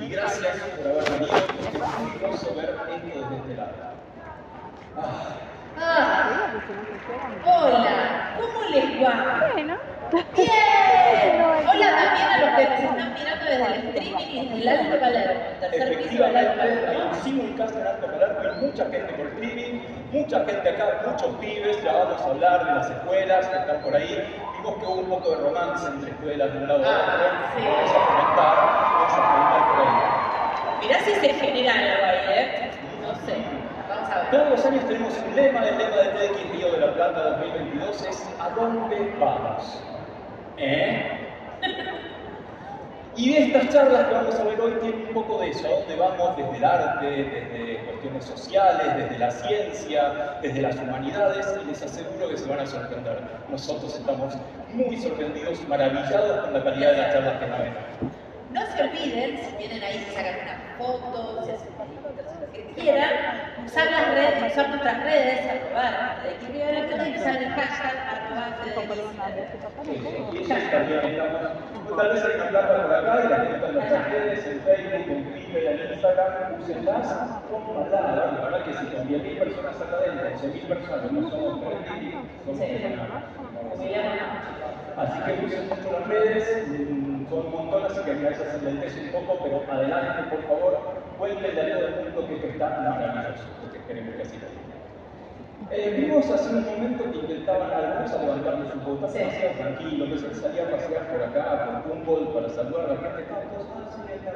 Y gracias por haber venido. Es hermoso ver esto desde este lado. Ah, Ah, hola, ¿cómo les va? Bueno. Bien. Hola también a los que desde el streaming y desde el Alto Palermo, tercer piso del Alto Palermo. un Alto Palermo, hay mucha gente por streaming, mucha gente acá, muchos pibes, ya vamos a hablar de las escuelas que están por ahí. Vimos que hubo un poco de romance entre escuelas de un lado a otro. Ah, sí. Vamos a comentar, vamos a comentar por ahí. Mirá si se genera algo ahí, ¿eh? No sé, vamos a ver. Todos los años tenemos un lema, el lema de TX Río de la Plata 2022 es ¿A dónde vamos? ¿Eh? Y de estas charlas que vamos a ver hoy tienen un poco de eso, a dónde vamos desde el arte, desde cuestiones sociales, desde la ciencia, desde las humanidades, y les aseguro que se van a sorprender. Nosotros estamos muy sorprendidos, maravillados con la calidad de las charlas que van a ver. No se olviden, si vienen ahí, se sacan una foto, se hacen lo que quieran, usar las redes, usar nuestras redes, arrobar, de que de y usar el hashtag arroba Federici. Tal vez hay una plata por acá y la que en nuestras redes, en Facebook, en Twitter, en Instagram, úsenlas con palabras. La verdad que si con 10.000 personas acá adentro, 11.000 personas no somos 3.000, somos Sí. Así que usen mucho las redes, mm, son un montón, así que a veces se lentece un poco, pero adelante, por favor, cuéntenle a todo el mundo que está maravilloso, porque queremos que así. Eh, vimos hace un momento que intentaban algunos a levantarle su bota, Sí. pasear tranquilo, que se salía a pasear por acá, por Humboldt, para saludar a la gente, todos, ah, sí, acá,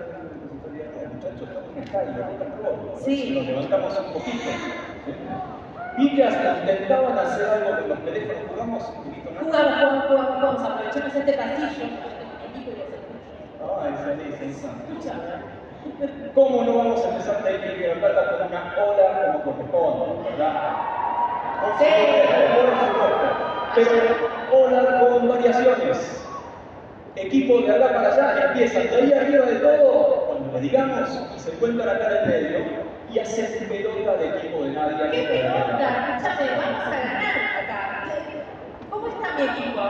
muchachos, estamos en calle, roll. Sí. Nos levantamos un poquito. ¿sí? Vi que hasta intentaban hacer algo con los teléfonos, jugamos un poquito, ¿no? Jugamos, jugamos, jugamos, jugamos, aprovechemos este pasillo. Feliz. ¿Cómo no vamos a empezar a ir la plata con una ola como corresponde, verdad? Sí. Pero ola con variaciones. Equipo de acá para allá empiezan de ahí arriba de todo, cuando le digamos, y se encuentran acá en el medio y hacen pelota de equipo de nadie. ¿Qué pelota? Escúchame, vamos a ganar acá. ¿Cómo está mi equipo?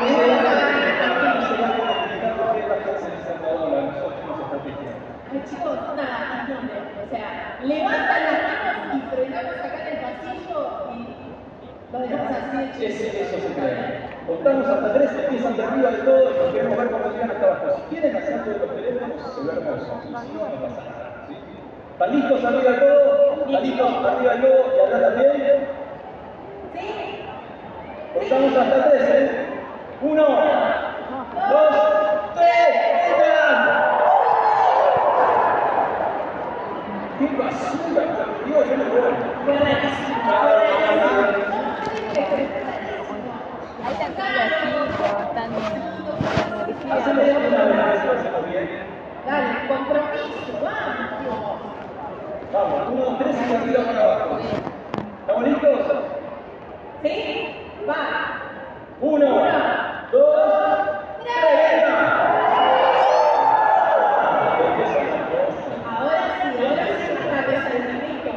No se van a comunicar, no se van a comunicar porque las cosas se han dado a nosotros nos está pidiendo. Ay, chicos, nada, no, o sea, levantan las manos y frenamos acá en el pasillo y lo dejamos así. Eso se cree. Contamos hasta tres, empiezan de arriba de todo y queremos ver cómo llegan hasta abajo. Si quieren hacer algo de los teléfonos, se ve hermoso. Si no, no pasa nada. ¿sí? ¿Están listos arriba de todo? ¿Están listos arriba de todo y acá también? ¿Sí? Contamos hasta tres, ¿eh? Uno, dos, tres, ¡vengan! ¡Qué basura! yo me voy. Dale, vamos. Vamos, uno, tres y arriba para abajo. ¿Estamos listos? ¿Sí? Va. Uno, dos, tres, Ahora sí, ahora sí, una vez al minuto.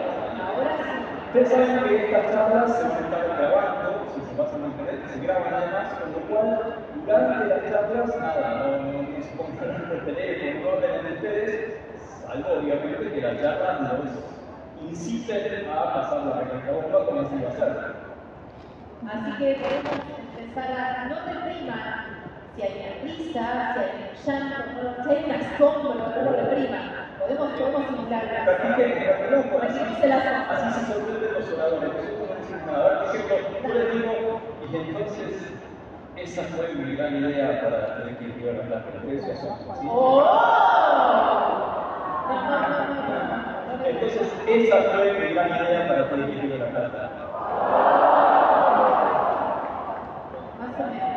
Ahora sí. Ustedes saben que estas charlas se están grabando, si se pasan a internet, se graban además, con lo cual durante las charlas, nada, no, no, no se pongan por teléfono, no orden de ustedes, salvo obviamente las inciten a pasar la bomba como así va a ser. Así que podemos empezar a. No te repriman si hay una risa, si hay un llanto, si hay un asombro, no lo repriman. Podemos, podemos simular Practiquen, practiquen, Practiquen la así se sorprenden los oradores, por ejemplo, yo les digo, y entonces, esa fue mi gran idea para tener que ir a la plata, ustedes ya son, ¿sí? ¡Oh! No, no, no, no. Entonces, esa fue mi gran idea para tener que ir a la menos.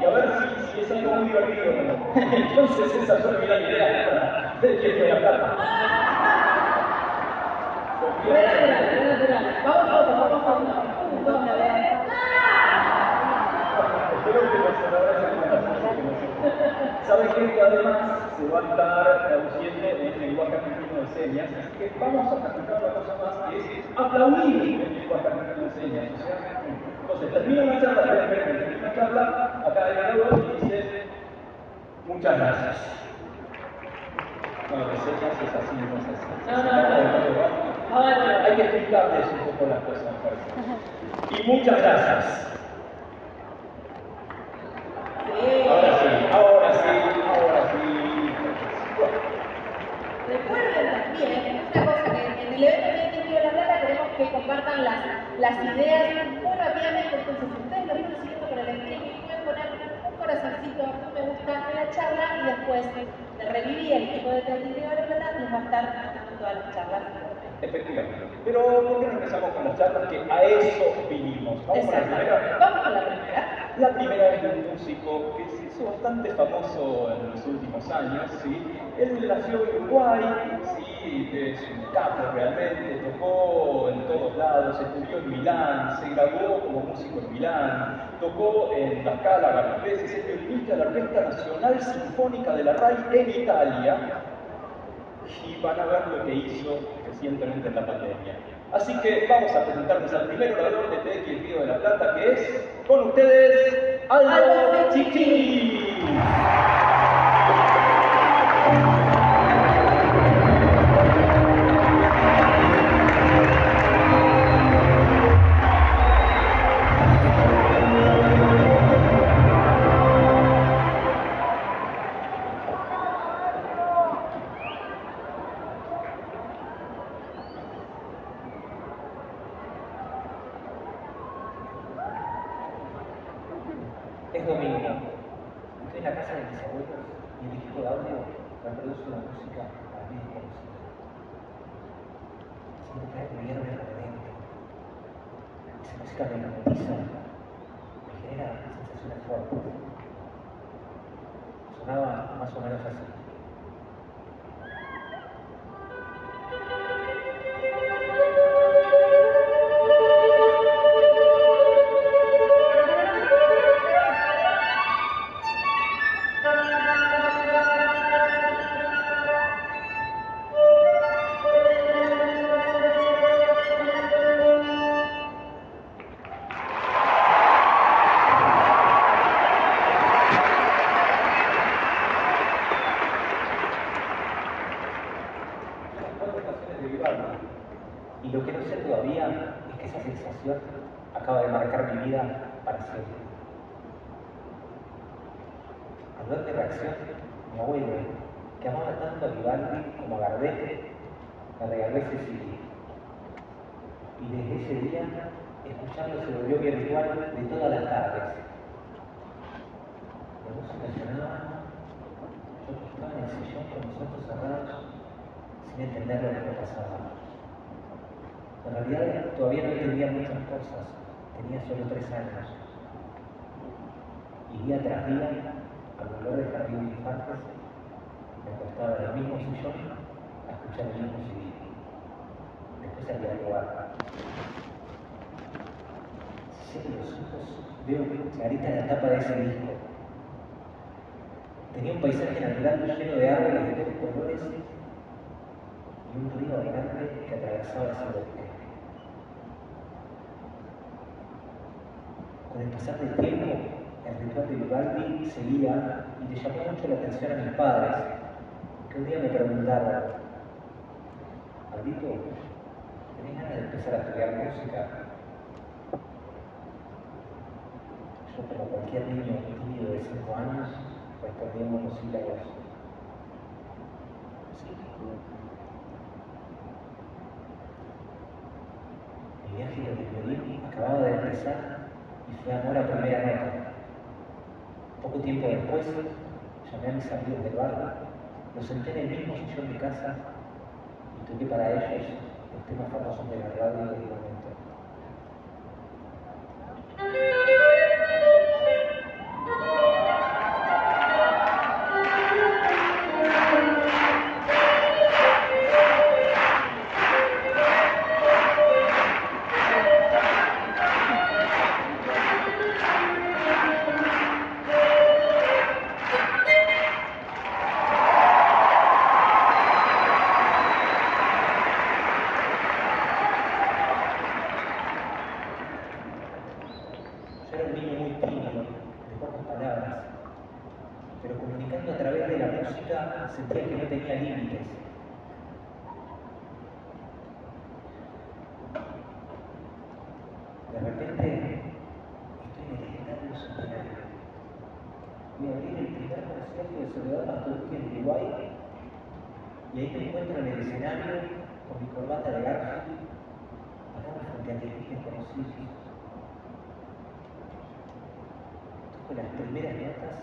Y a ver si, si es algo muy divertido no. Entonces, esa fue mi gran idea para tener que ir a la. Re natural, re natural. Vamos a otro, vamos a otro. Un, dos, tres. Espero que los pongan así, que además se va a estar traduciendo en lenguaje argentino de señas, así que vamos a practicar una cosa más que es aplaudir en lenguaje argentino de señas. O sea, entonces termina una charla, termina una charla, acá hay una y dice Muchas gracias. No, recetas es así, no es así. No, no, no. Ahora, Hay que explicarles un poco las cosas, me parece. Y muchas gracias. Ahora sí, ahora sí, ahora sí. Recuerden también, una cosa que en el evento de de la Plata queremos que compartan las, las ideas muy rápidamente. Entonces, si ustedes lo vienen siguiendo por el streaming, pueden poner un corazoncito, un me gusta en la charla y después de revivir el equipo de Teatro de la Plata les va a estar haciendo todas las charlas. Efectivamente. Pero ¿por qué no empezamos con las charlas? Que a eso vinimos. Vamos con la Exacto. primera. Vamos con la primera. La primera es de un músico que se hizo bastante famoso en los últimos años, ¿sí? Él nació en Uruguay, ¿sí? Es un capo realmente, tocó en todos lados, estudió en Milán, se graduó como músico en Milán, tocó en La Scala varias veces, es violinista de la Orquesta Nacional Sinfónica de la RAI en Italia, y van a ver lo que hizo recientemente en la pandemia. Así que vamos a presentarles al primer orador de TX El Río de la Plata, que es, con ustedes, Aldo Aldo equipo de audio reproduce una música para mí desconocida. Siento que mente. Esa música me llamó mucho la atención a mis padres, que un día me preguntaron, Aldito, ¿tenés ganas de empezar a estudiar música? Yo, como cualquier niño tímido de 5 años, respondí en monosílabos. Sí. Mi viaje con el violín acababa de empezar y fue amor a primera nota. Poco tiempo después, llamé a mis amigos del barrio, los senté en el mismo sillón de casa y toqué para ellos los temas famosos de la radio tímido, de pocas y ahí me encuentro en el escenario con mi corbata de Garfield, parado frente a miles desconocidos. Toco las primeras notas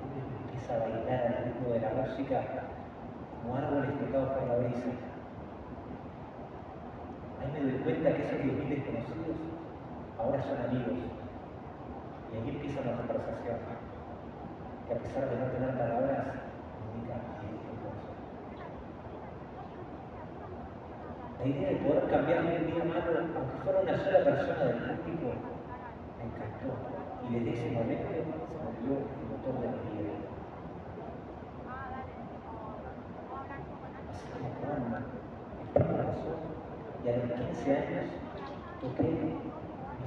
y el empieza a bailar al ritmo de la música como árboles tocados por la brisa. Ahí me doy cuenta que esos 10.000 desconocidos ahora son amigos. Y ahí empieza una conversación que a pesar de no tener palabras, comunica directo el corazón. La idea de poder cambiarle un día malo, aunque fuera una sola persona del público, me encantó. Y desde ese momento se volvió el motor de mi vida. Así como Juan, el pasó y a los 15 años toqué mis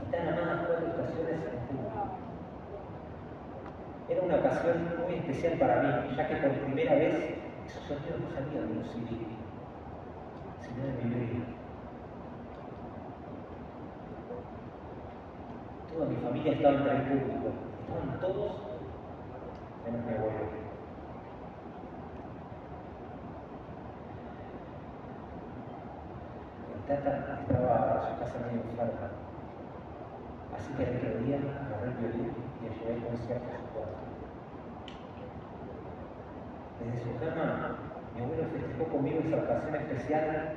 tan amadas cuatro estaciones en público. Era una ocasión muy especial para mí, ya que por primera vez esos sonidos no salían de un CD, sino de mi vida. Toda mi familia estaba entre el público, estaban todos menos mi abuelo. Tata estaba en su casa medio enferma, así que el día agarré el violín y le llevé el concierto a su cuarto. Desde su cama, mi abuelo festejó conmigo esa ocasión especial,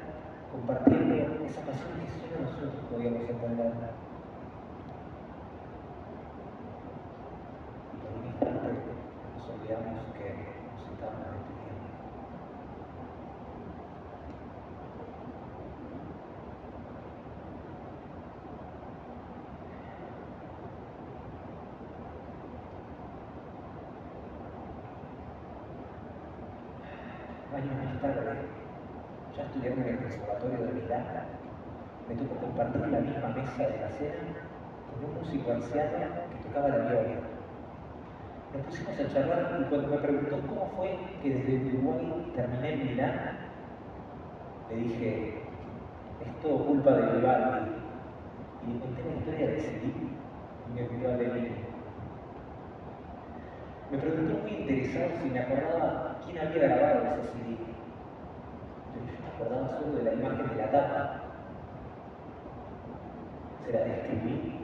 compartiendo esa pasión que solo nosotros podíamos entender. Y por un instante nos olvidamos que nos estábamos despidiendo. Años más tarde, ya en el Conservatorio de Milán, me tocó compartir la misma mesa de la cena con un músico anciano que tocaba la viola. Nos pusimos a charlar y cuando me preguntó cómo fue que desde Uruguay terminé en Milán, le dije, es todo culpa de Vivaldi. Y le conté la historia de Cedric y me pidió a Lenin. Me preguntó muy interesado si me acordaba quién había grabado ese CD. Acordaba solo de la imagen de la tapa. Se la describí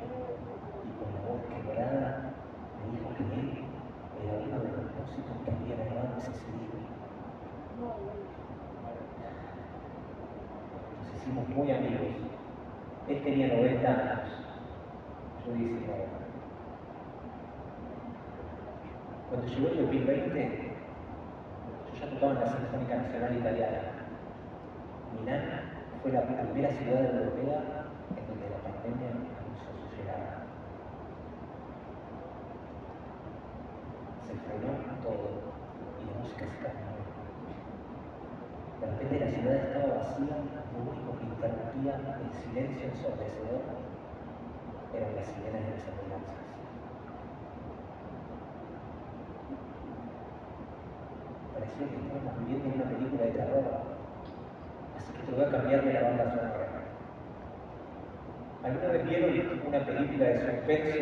y con la voz quebrada me dijo que él era uno de los músicos que había grabado ese CD. Nos hicimos muy amigos. Él tenía 90 años, yo 19. Cuando llegó el 2020, yo ya tocaba en la Sinfónica Nacional Italiana. Milán fue la primera ciudad europea en donde la pandemia anunció su llegada. Se frenó todo y la música se calmó. De repente la ciudad estaba vacía, lo único que interrumpía el silencio ensordecedor eran las sirenas de las ambulancias. parecía que estábamos viviendo una película de terror. Así que tuve que cambiarme la banda sonora. ¿Alguna vez vieron una película de suspenso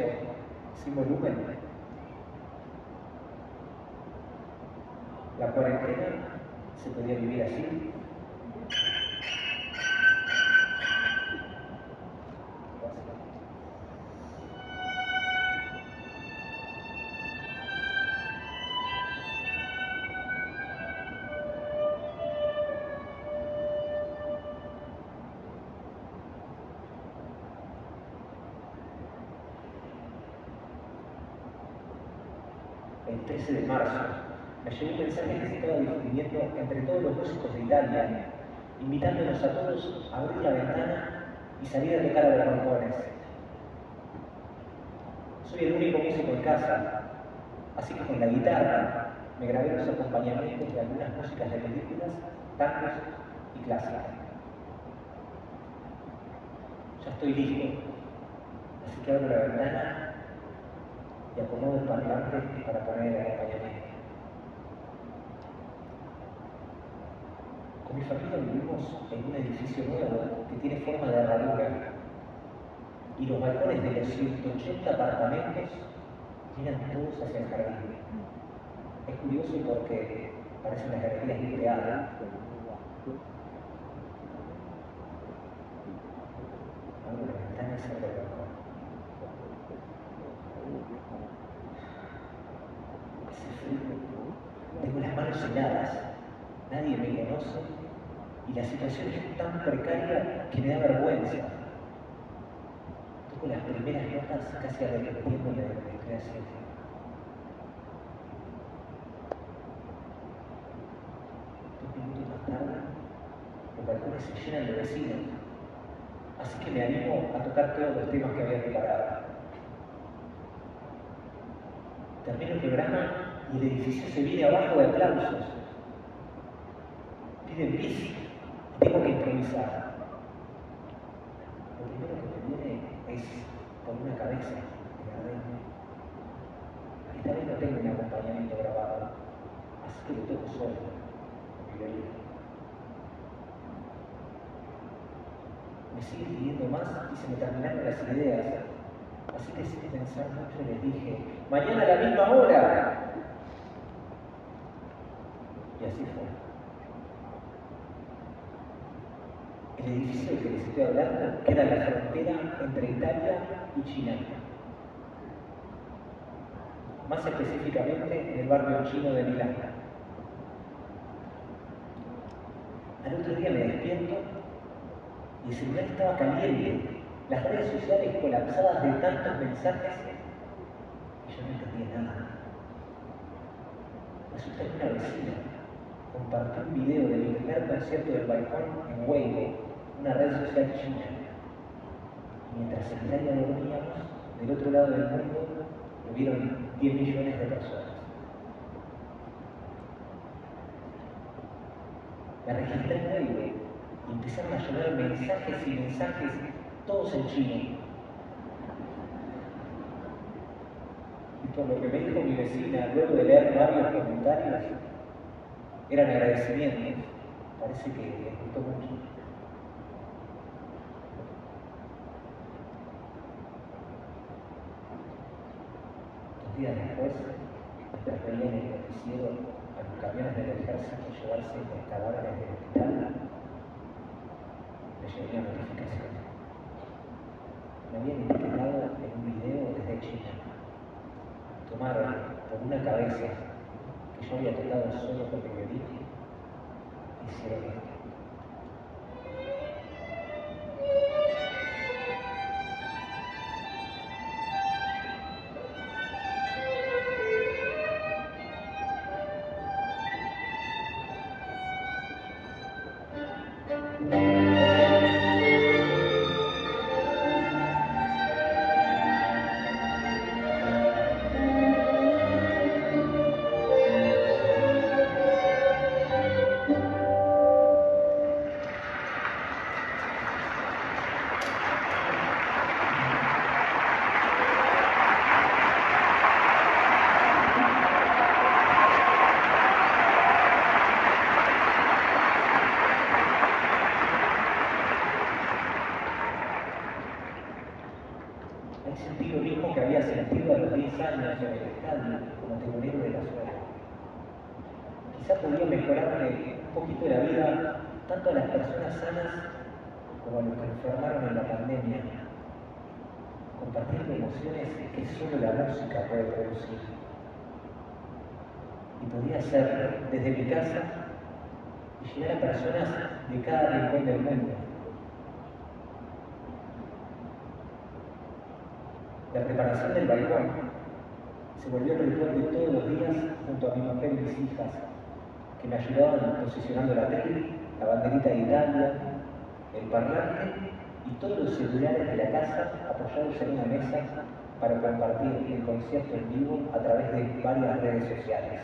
sin volumen? La cuarentena se podía vivir así. Mensaje que se estaba difundiendo entre todos los músicos de Italia, invitándonos a todos a abrir la ventana y salir a tocar a los balcones. Soy el único músico en casa, así que con la guitarra me grabé los acompañamientos de algunas músicas de películas, tangos y clásicas. Ya estoy listo, así que abro la ventana y acomodo el parlante para poner el acompañamiento. Mi familia vivimos en un edificio nuevo que tiene forma de herradura y los balcones de los 180 apartamentos miran todos hacia el jardín. Es curioso porque salgo al balcón. Hace frío. Tengo las manos heladas. Nadie me conoce y la situación es tan precaria que me da vergüenza. Toco las primeras notas casi arrepintiéndome de lo que estoy haciendo. Dos minutos más tarde, los balcones se llenan de vecinos, así que me animo a tocar todos los temas que había preparado. Termino el programa y el edificio se viene abajo de aplausos. Piden bis tengo que improvisar. Lo primero que me viene es por una cabeza de Gardel. Esta vez no tengo un acompañamiento grabado, así que lo toco solo, con violín. Me sigue pidiendo más y se me terminaron las ideas. Así que sin pensar mucho les dije, mañana a la misma hora. Y así fue. El edificio del que les estoy hablando queda en la frontera entre Italia y China. Más específicamente en el barrio chino de Milán. Al otro día me despierto y el celular estaba caliente, las redes sociales colapsadas de tantos mensajes y yo no entendía nada. Resulta que una vecina compartió un video de mi primer concierto del balcón en Weibo, una red social china. Mientras en Italia dormíamos, del otro lado del mundo lo vieron 10 millones de personas. Me registré en Weibo y empezaron a llegar mensajes y mensajes, todos en chino. Y por lo que me dijo mi vecina, luego de leer varios comentarios, eran agradecimientos. Parece que les gustó mucho. Dos días después, mientras veía en el a los camiones del ejército llevarse los cadáveres del hospital, me llegó una notificación. Me habían etiquetado en un video desde China. Tomaron por una cabeza que yo había tocado solo con mi violín, hicieron esto. Ayudaban posicionando la tele, la banderita de Italia, el parlante y todos los celulares de la casa apoyados en una mesa para compartir el concierto en vivo a través de varias redes sociales.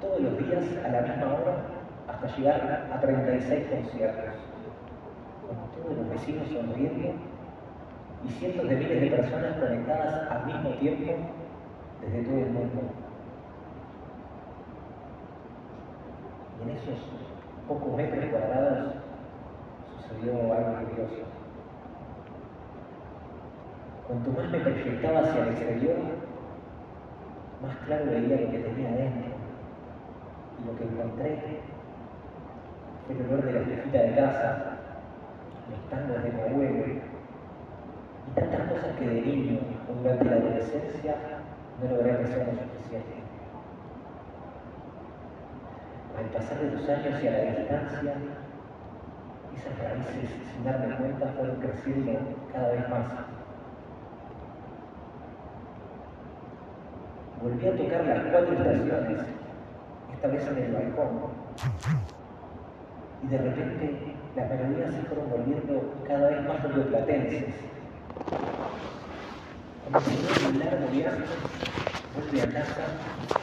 Todos los días a la misma hora hasta llegar a 36 conciertos con todos los vecinos sonriendo y cientos de miles de personas conectadas al mismo tiempo desde todo el mundo. Y en esos pocos metros cuadrados sucedió algo curioso. Cuanto más me proyectaba hacia el exterior, más claro veía lo que tenía adentro. Y lo que encontré fue el olor de la viejita de casa, los tangos de mi abuelo, y tantas cosas que de niño o durante la adolescencia no logré apreciar lo suficiente. Al pasar de los años y a la distancia, esas raíces, sin darme cuenta, fueron creciendo cada vez más. Volví a tocar las cuatro estaciones, esta vez en el balcón, y de repente las melodías se fueron volviendo cada vez más rioplatenses. Como si un largo viaje, vuelve a casa,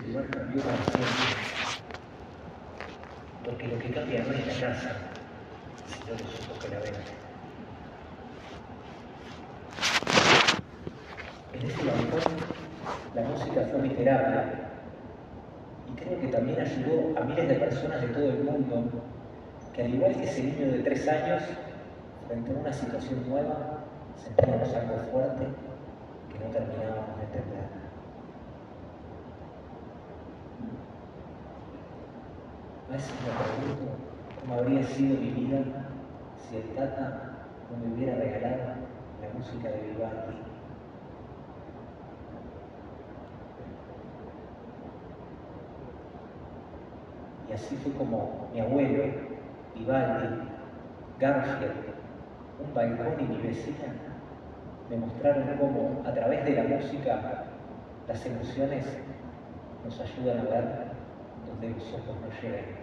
lugar cambió para siempre. Porque lo que cambia no es la casa, sino los ojos que la ven. En ese balcón, la música fue mi terapia. Y creo que también ayudó a miles de personas de todo el mundo que, al igual que ese niño de tres años, frente a una situación nueva, sentíamos algo fuerte que no terminábamos de entender. A veces me pregunto cómo habría sido mi vida si el Tata no me hubiera regalado la música de Vivaldi. Y así fue como mi abuelo, Vivaldi, Garfield, un balcón y mi vecina me mostraron cómo a través de la música las emociones nos ayudan a ver donde los ojos no llegan.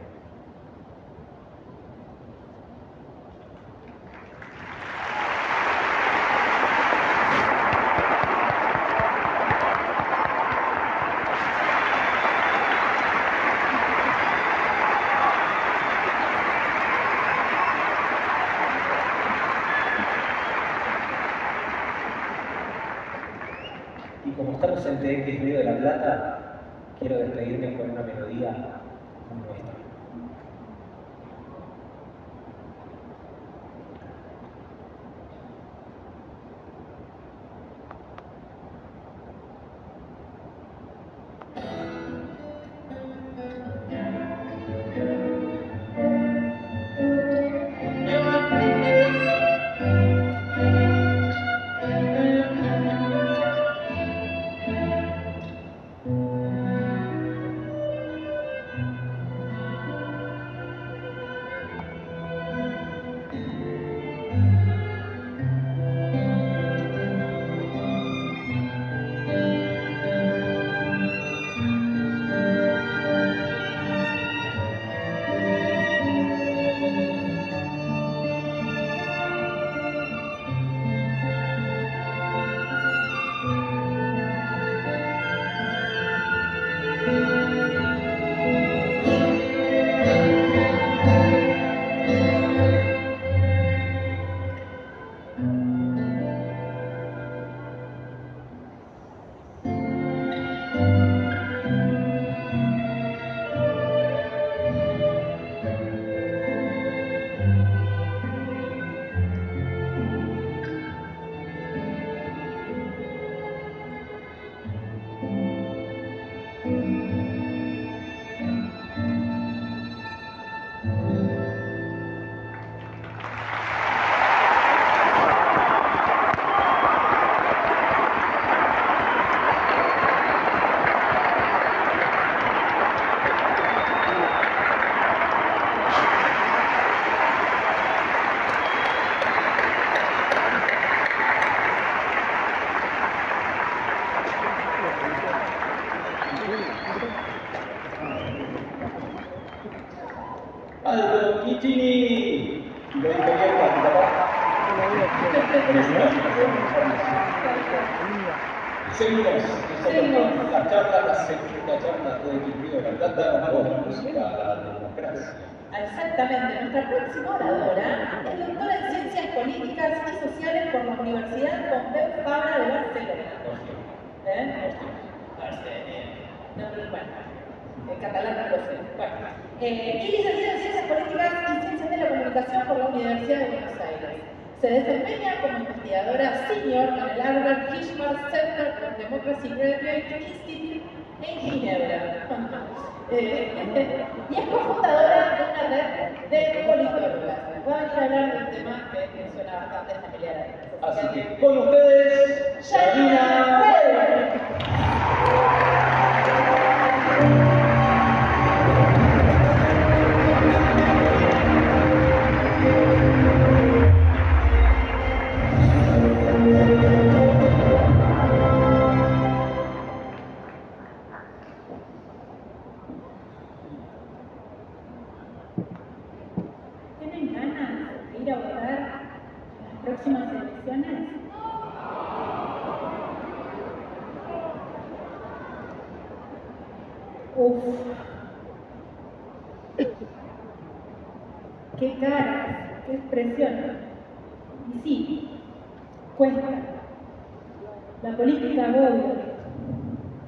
La política agobia,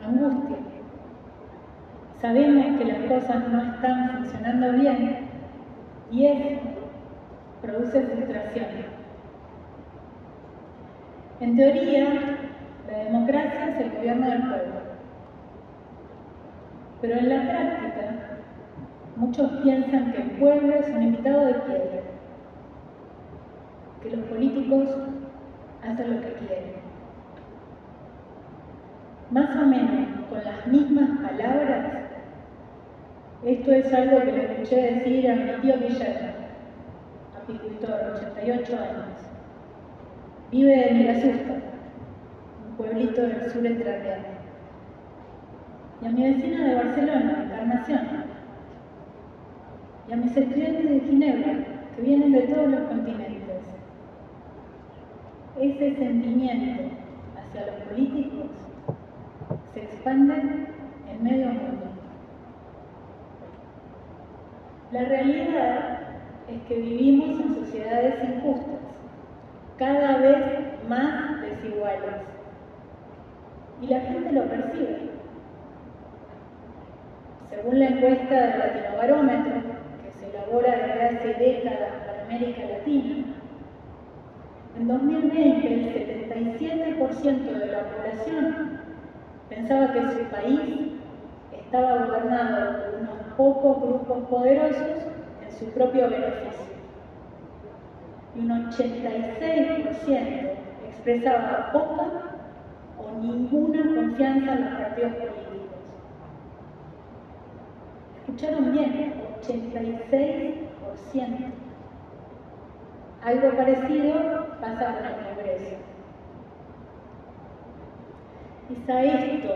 angustia. Sabemos que las cosas no están funcionando bien y eso produce frustración. En teoría, la democracia es el gobierno del pueblo. Pero en la práctica, muchos piensan que el pueblo es un invitado de piedra, que los políticos hacen lo que quieren. Más o menos con las mismas palabras, esto es algo que le escuché decir a mi tío Guillermo, apicultor, 88 años. Vive en Mirasusta, un pueblito del sur entrerriano. Y a mi vecina de Barcelona, Encarnación. Y a mis estudiantes de Ginebra, que vienen de todos los continentes. Ese sentimiento hacia los políticos se expande en medio mundo. La realidad es que vivimos en sociedades injustas, cada vez más desiguales. Y la gente lo percibe. Según la encuesta del Latinobarómetro, que se elabora desde hace décadas para América Latina, en 2020 el 77% de la población pensaba que su país estaba gobernado por unos pocos grupos poderosos en su propio beneficio. Y un 86% expresaba poca o ninguna confianza en los partidos políticos. Escucharon bien, 86%. Algo parecido pasa con el Congreso. Es a esto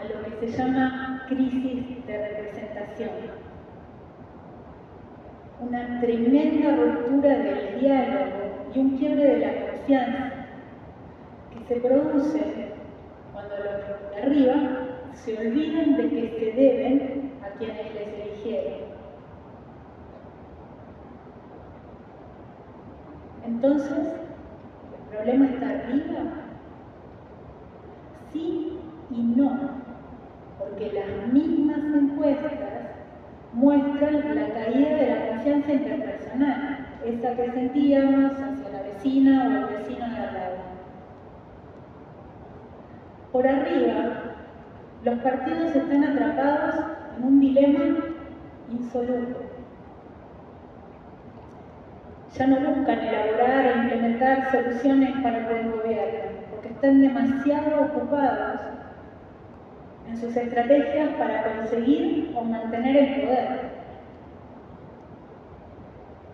a lo que se llama crisis de representación. Una tremenda ruptura del diálogo y un quiebre de la confianza que se produce cuando los de arriba se olvidan de que se deben a quienes les eligieron. Entonces, ¿el problema está arriba? Sí y no, porque las mismas encuestas muestran la caída de la confianza interpersonal, esa que sentíamos hacia la vecina o el vecino de al lado. Por arriba, los partidos están atrapados en un dilema insoluble. Ya no buscan elaborar e implementar soluciones para el buen están demasiado ocupados en sus estrategias para conseguir o mantener el poder.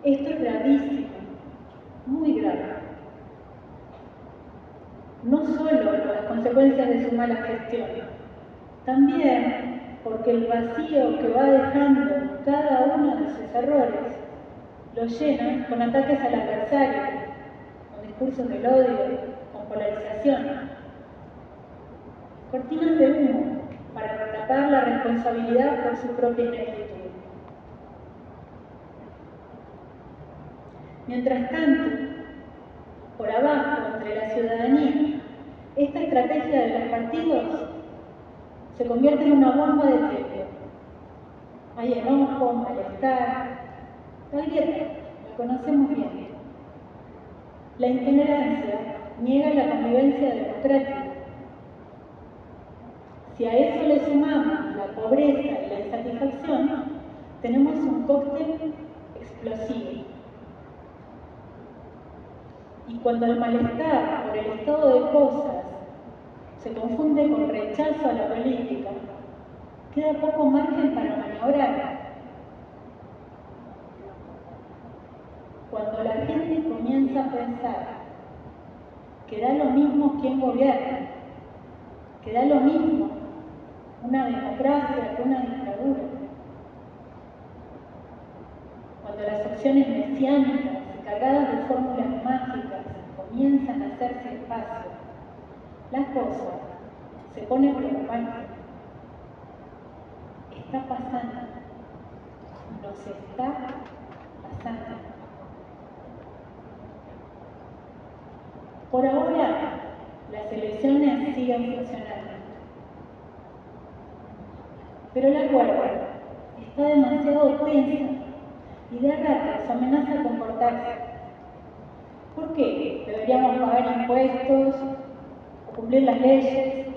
Esto es gravísimo, muy grave. No solo por las consecuencias de su mala gestión, también porque el vacío que va dejando cada uno de sus errores lo llenan con ataques al adversario, con discursos del odio, polarización. Cortinas de humo para tapar la responsabilidad por su propia ineptitud. Mientras tanto, por abajo, entre la ciudadanía, esta estrategia de los partidos se convierte en una bomba de tiempo. Hay enojo, malestar, la grieta, la conocemos bien. La intolerancia niega la convivencia democrática. Si a eso le sumamos la pobreza y la insatisfacción, tenemos un cóctel explosivo. Y cuando el malestar por el estado de cosas se confunde con rechazo a la política, queda poco margen para maniobrar. Cuando la gente comienza a pensar que da lo mismo quien gobierna, que da lo mismo una democracia que una dictadura, cuando las opciones mesiánicas cargadas de fórmulas mágicas comienzan a hacerse espacio, las cosas se ponen preocupantes. Está pasando, nos está pasando. Por ahora, las elecciones siguen funcionando. Pero la cuerda está demasiado tensa y de ratos amenaza a comportarse. ¿Por qué deberíamos pagar impuestos o cumplir las leyes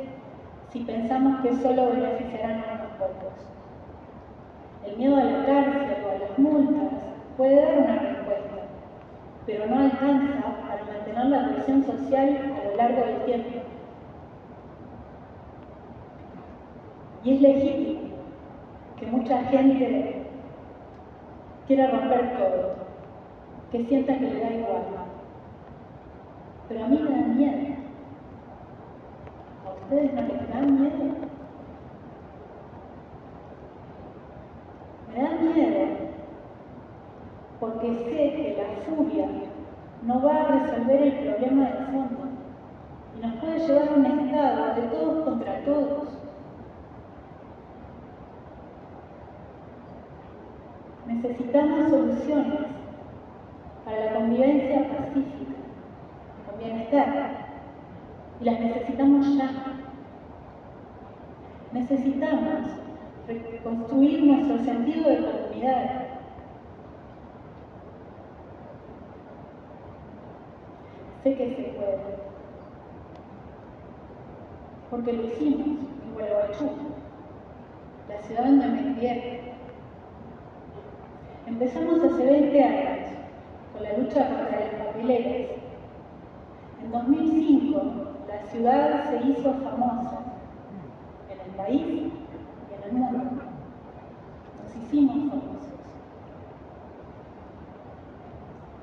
si pensamos que solo beneficiarán a unos pocos? El miedo a la cárcel o a las multas puede dar una pero no alcanza para mantener la presión social a lo largo del tiempo. Y es legítimo que mucha gente quiera romper todo, que sienta que le da igual. Pero a mí me da miedo. ¿A ustedes no les da miedo? Me da miedo porque sé que la furia no va a resolver el problema del fondo y nos puede llevar a un estado de todos contra todos. Necesitamos soluciones para la convivencia pacífica, con bienestar, y las necesitamos ya. Necesitamos reconstruir nuestro sentido de comunidad. Sé que se puede, porque lo hicimos en Gualeguaychú, la ciudad donde me crié. Empezamos hace 20 años con la lucha contra las papeleras. En 2005 la ciudad se hizo famosa en el país y en el mundo. Nos hicimos famosos.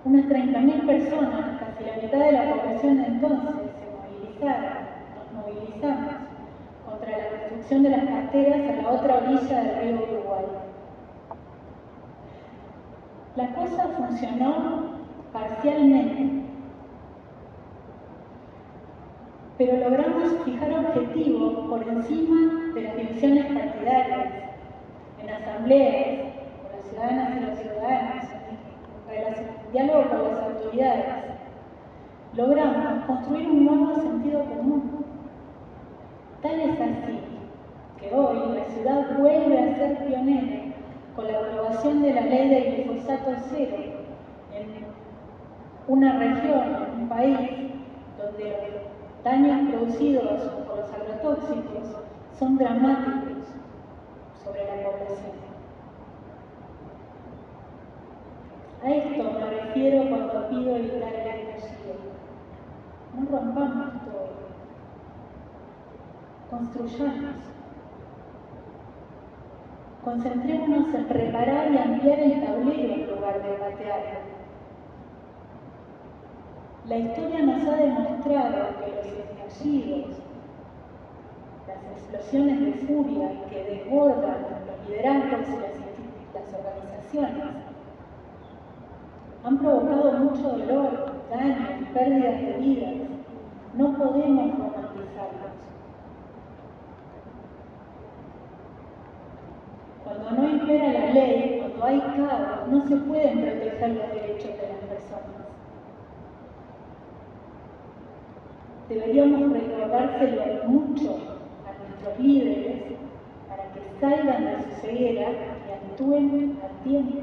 Unas 30.000 personas, de la población entonces, se movilizaron, nos movilizamos contra la construcción de las carteras a la otra orilla del río Uruguay. La cosa funcionó parcialmente, pero logramos fijar objetivos por encima de las divisiones partidarias, en asambleas, con las ciudadanas y los ciudadanos, en diálogo con las autoridades. Logramos construir un nuevo sentido común. Tal es así que hoy la ciudad vuelve a ser pionera con la aprobación de la ley del glifosato cero en una región, en un país donde los daños producidos por los agrotóxicos son dramáticos sobre la población. A esto me refiero cuando pido evitar el. No rompamos todo. Construyamos. Concentrémonos en reparar y ampliar el tablero en lugar de batear. La historia nos ha demostrado que los estallidos, las explosiones de furia que desbordan los liderazgos y las organizaciones, han provocado mucho dolor, daño y pérdidas de vidas. No podemos romantizarlos. Cuando no impera la ley, cuando hay caos, no se pueden proteger los derechos de las personas. Deberíamos recordárselo mucho a nuestros líderes para que salgan de su ceguera y actúen a tiempo,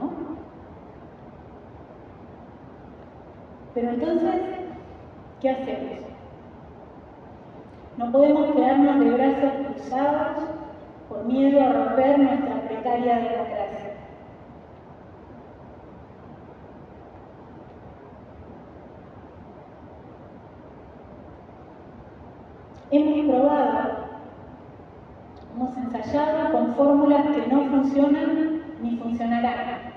¿no? Pero entonces, ¿qué hacemos? No podemos quedarnos de brazos cruzados por miedo a romper nuestra precaria democracia. Hemos probado, hemos ensayado con fórmulas que no funcionan ni funcionarán.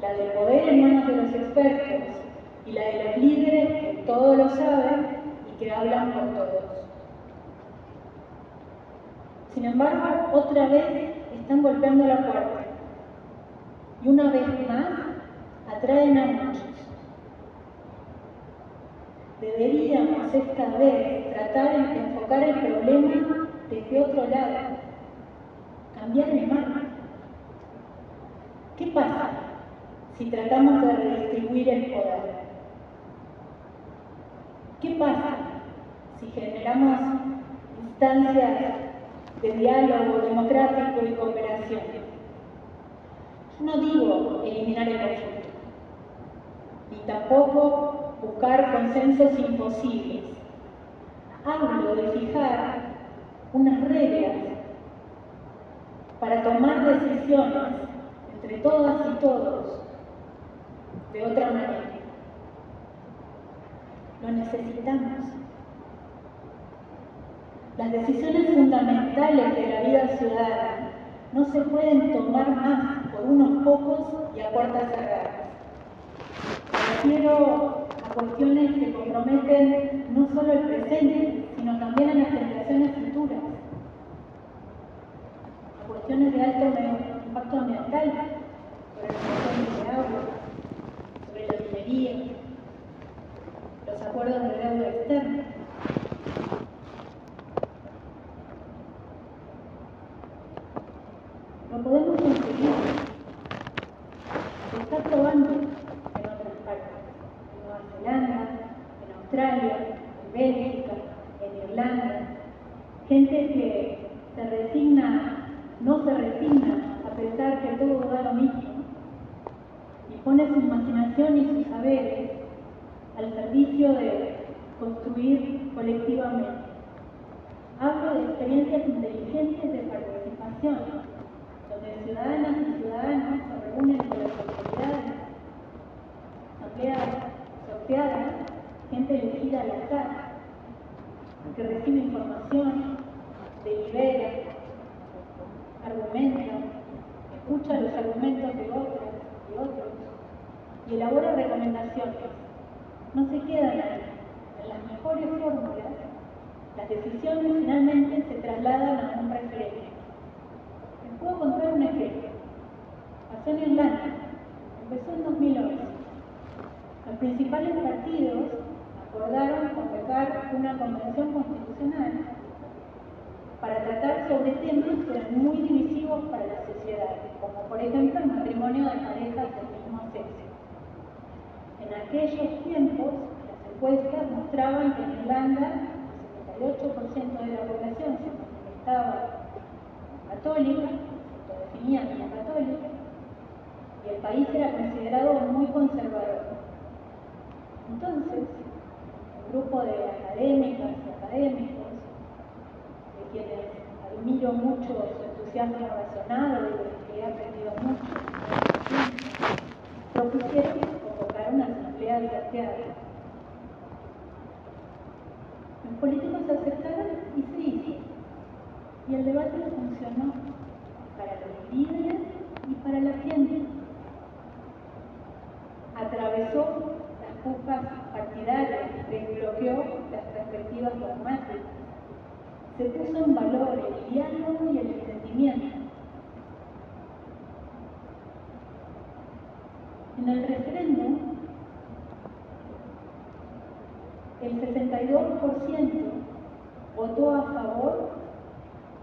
La del poder en manos de los expertos y la de los líderes que todo lo saben y que hablan por todos. Sin embargo, otra vez están golpeando la puerta y una vez más atraen a muchos. Deberíamos esta vez tratar de enfocar el problema desde otro lado, cambiar el mapa. ¿Qué pasa si tratamos de redistribuir el poder? ¿Qué pasa si generamos instancias de diálogo democrático y cooperación? Yo no digo eliminar el conflicto, ni tampoco buscar consensos imposibles. Hablo de fijar unas reglas para tomar decisiones entre todas y todos de otra manera. Lo necesitamos. Las decisiones fundamentales de la vida ciudadana no se pueden tomar más por unos pocos y a puertas cerradas. Refiero a cuestiones que comprometen no solo el presente, sino también a las generaciones futuras. A cuestiones de alto impacto ambiental, sobre la de agua, sobre la minería, acuerdos de deuda externa. Lo podemos conseguir. Se está probando en otras partes, en Nueva Zelanda, en Australia, en Bélgica, en Irlanda. Gente que se resigna, no se resigna a pensar que todo da lo mismo y pone su imaginación y sus saberes al servicio de construir colectivamente. Hablo de experiencias inteligentes de participación, donde ciudadanas y ciudadanos se reúnen con las autoridades, asambleas sorteadas, gente elegida al azar, que recibe información, delibera, argumenta, escucha los argumentos de otros y otros y elabora recomendaciones no se quedan ahí. En las mejores fórmulas, las decisiones finalmente se trasladan a un referente. Les puedo contar un ejemplo. Pasó en Irlanda, empezó en 2011. Los principales partidos acordaron convocar una convención constitucional para tratar sobre temas que eran muy divisivos para la sociedad, como por ejemplo el matrimonio de parejas del mismo sexo. En aquellos tiempos, las encuestas mostraban que en Irlanda el 78% de la población se manifestaba católica, se definía como católica, y el país era considerado muy conservador. Entonces, un grupo de académicas y académicos, de quienes admiro mucho su entusiasmo y de los que he aprendido mucho, propusieron una asamblea divorciada. Los políticos aceptaron y se hizo. Y el debate funcionó para los líderes y para la gente. Atravesó las pujas partidarias, desbloqueó las perspectivas dogmáticas. Se puso en valor el diálogo y el entendimiento. En el referéndum, el 62% votó a favor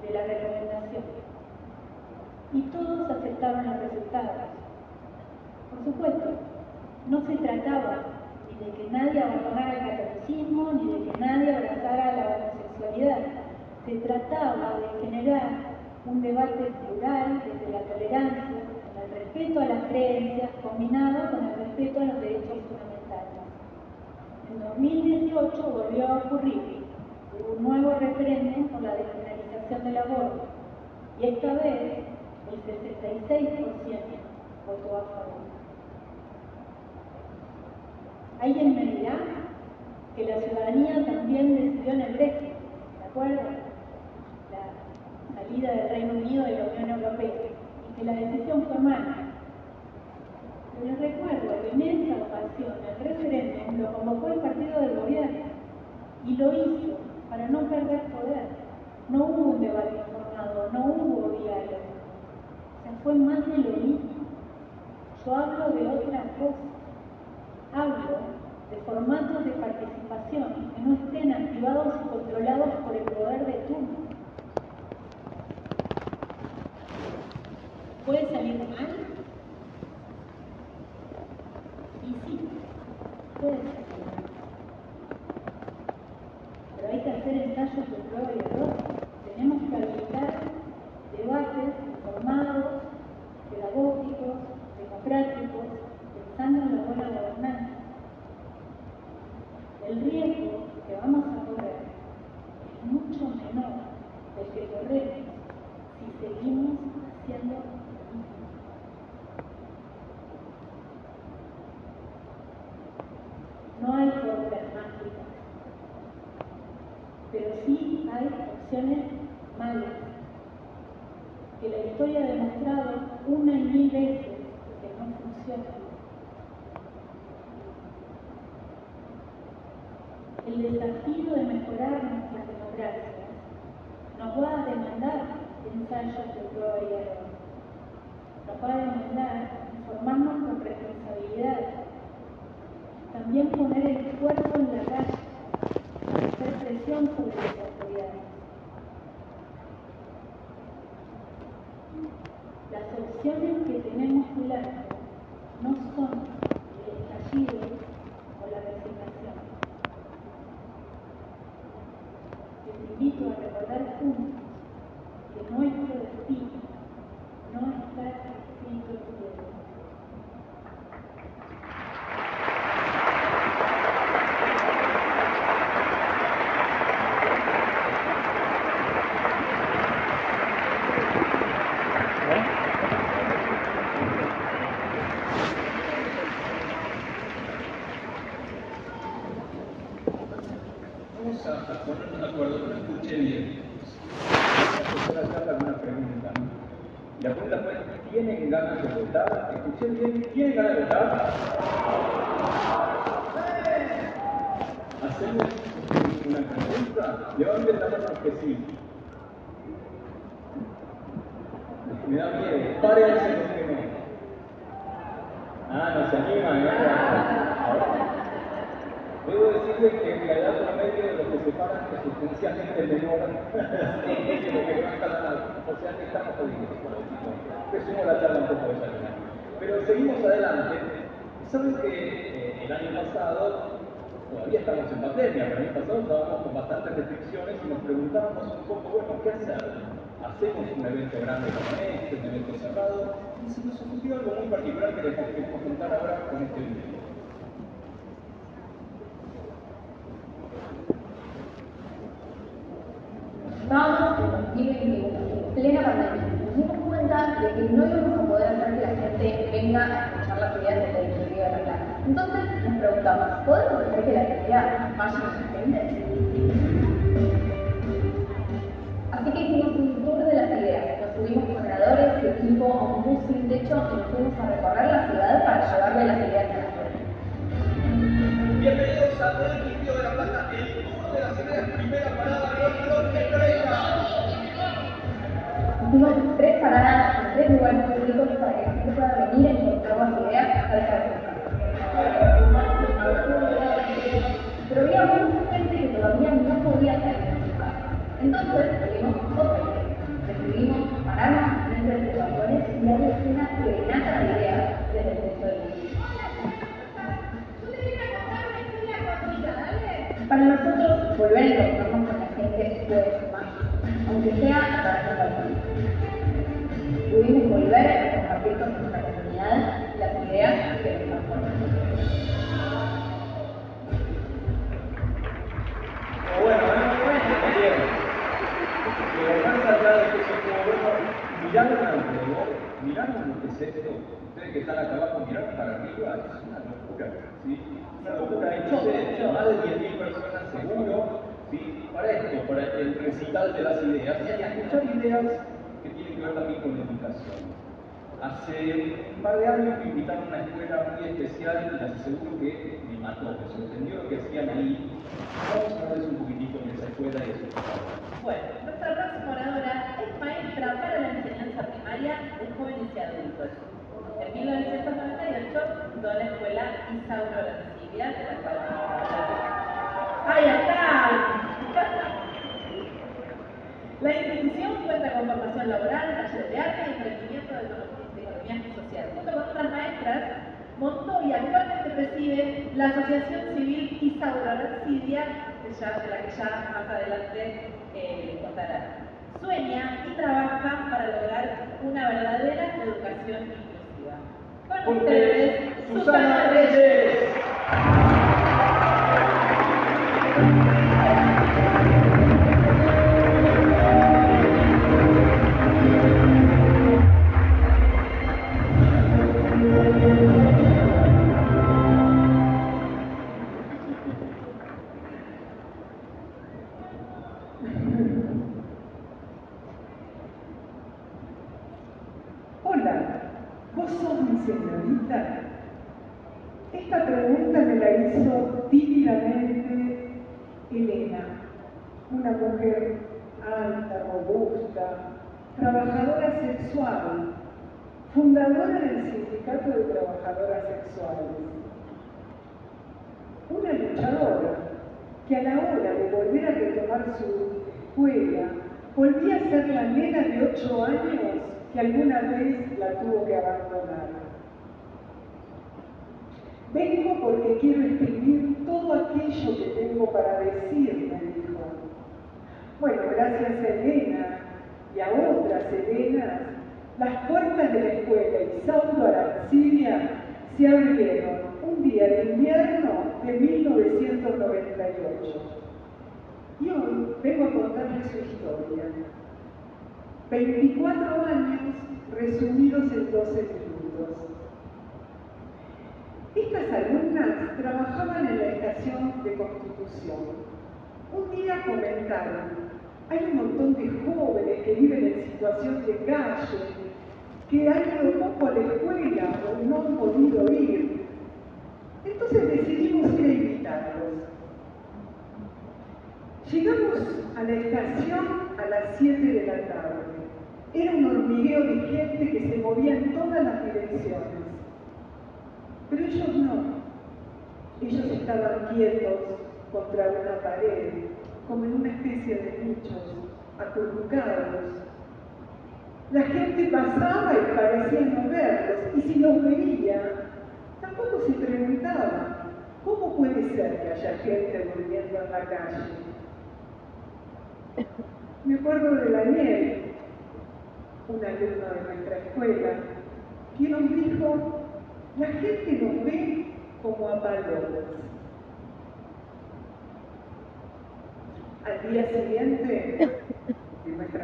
de la recomendación y todos aceptaron los resultados. Por supuesto, no se trataba ni de que nadie abandonara el catolicismo ni de que nadie abrazara la homosexualidad. Se trataba de generar un debate plural desde la tolerancia, el respeto a las creencias, combinado con el respeto a los derechos fundamentales. En 2018 volvió a ocurrir un nuevo referéndum por la despenalización del aborto y esta vez el 66% votó a favor. ¿Alguien me dirá que la ciudadanía también decidió en el Brexit? ¿De acuerdo? La salida del Reino Unido de la Unión Europea y que la decisión fue mala. Les recuerdo que en ocasión el referéndum lo convocó el partido del gobierno y lo hizo para no perder poder. No hubo un debate informado, no hubo diálogo. O sea, fue más de lo mismo. Yo hablo de otra cosa. Hablo de formatos de participación que no estén activados y controlados por el poder de turno. ¿Puede salir mal? Y sí, puede mal. Pero hay que hacer ensayos de prueba y error. Tenemos que habilitar debates informados, pedagógicos, democráticos, pensando en la buena gobernanza. El riesgo que vamos a correr es mucho menor del que corremos si seguimos haciendo lo mismo. No hay fórmulas mágicas, pero sí hay opciones malas, que la historia ha demostrado una y mil veces que no funcionan. el desafío de mejorar nuestras democracias nos va a demandar ensayos de prueba y error. Nos va a demandar informarnos con responsabilidad. También poner el cuerpo en la calle, hacer presión sobre las autoridades. Las opciones que tenemos delante no son el estallido o la resignación. Les invito a recordar juntos que nuestro destino no está escrito en piedra. Vamos a, a ponernos de acuerdo, no escuché bien. La profesora Carla con una pregunta. La pregunta fue, ¿tienen ganas de votar? ¿Escuché bien? ¿Tienen ganas de votar? ¿Hacemos una pregunta? Levanten la mano los que sí. Me da miedo. Párense los que no. Ah, no. Debo decirle que la edad promedio de los que se paran es sustancialmente menor de lo que. O sea que estamos jodidos con el. Resumo la charla un poco de salida. Pero seguimos adelante. Saben que eh, el año pasado, todavía estamos en pandemia, pero el año pasado estábamos con bastantes restricciones y nos preguntábamos un poco, bueno, ¿qué hacer? ¿Hacemos un evento grande como este, un evento cerrado? Y se nos ocurrió algo muy particular que les queremos contar ahora con este video. En 2021, en plena pandemia. Nos dimos cuenta de que no íbamos a poder hacer que la gente venga a escuchar las ideas de la Legislativa de la Entonces nos preguntamos, ¿podemos hacer que la actividad vaya a la? Oradores y equipo a un bus sin techo y nos fuimos a recorrer la ciudad para llevarle las ideas a la gente. Bienvenidos a todo el Quintío de la Plata, el tour de las ideas, primera parada, de Pereira. Hicimos tres paradas en tres lugares públicos para que la gente pueda venir a encontrar las ideas de su Pero había mucha gente que todavía no podía salir de su casa. Entonces tuvimos idea. Decidimos pararnos de. Para nosotros, volver a encontrarnos con la gente fue mágico, aunque sea a través. Pudimos volver a compartir con nuestra comunidad las ideas que nos transforman. Bueno, bueno, bien. Y alcanza de que se mirando para el miraron lo que es esto. Ustedes que están acá abajo, miraron para arriba, es una locura, ¿sí? Una locura, hay no sé, más de 10.000 personas seguro, ¿sí? Para esto, para el recital de las ideas, y escuchar ideas que tienen que ver también con la educación. Hace un par de años me invitaron a una escuela muy especial y les aseguro que me mató, me sorprendió lo que hacían ahí. Vamos a ver un poquitito en esa escuela y eso. Bueno, nuestra próxima oradora es maestra para la enseñanza primaria de jóvenes y adultos. En 1998 fundó la escuela Isauro Lancibia, de la cual ¡Ahí está! La institución cuenta con formación laboral, taller de arte y emprendimiento de economía social. Junto con otras maestras, montó y actualmente preside la Asociación Civil Isaura Rancidia, de la que ya más adelante eh, contará. Sueña y trabaja para lograr una verdadera educación inclusiva. Con ustedes, Susana Reyes. Fundadora del Sindicato de Trabajadoras Sexuales. Una luchadora que a la hora de volver a retomar su escuela volvía a ser la nena de ocho años que alguna vez la tuvo que abandonar. Vengo porque quiero escribir todo aquello que tengo para decir, me dijo. Bueno, gracias a Elena y a otras Elenas, las puertas de la escuela Isauro Arancibia se abrieron un día de invierno de 1998. Y hoy vengo a contarles su historia. 24 años resumidos en 12 minutos. Estas alumnas trabajaban en la estación de Constitución. Un día comentaron, hay un montón de jóvenes que viven en situación de calle, que han ido poco a la escuela o no han podido ir. Entonces decidimos ir a invitarlos. Llegamos a la estación a las 7 de la tarde. Era un hormigueo de gente que se movía en todas las direcciones. Pero ellos no. Ellos estaban quietos contra una pared, como en una especie de nichos, acurrucados. La gente pasaba y parecía no verlos, y si los veía, tampoco se preguntaba, ¿cómo puede ser que haya gente durmiendo en la calle? Me acuerdo de Daniel, un alumno de nuestra escuela, que nos dijo, la gente nos ve como a palomas. Al día siguiente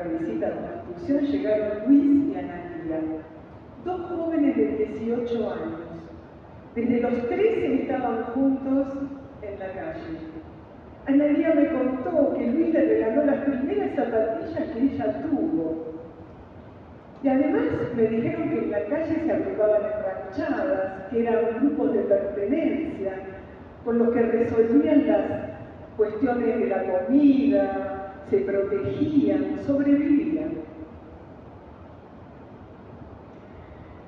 visita a la institución llegaron Luis y Analia, dos jóvenes de 18 años. Desde los 13 estaban juntos en la calle. Analia me contó que Luis le regaló las primeras zapatillas que ella tuvo. Y además me dijeron que en la calle se agrupaban ranchadas, que eran grupos de pertenencia, con los que resolvían las cuestiones de la comida, se protegían, sobrevivían.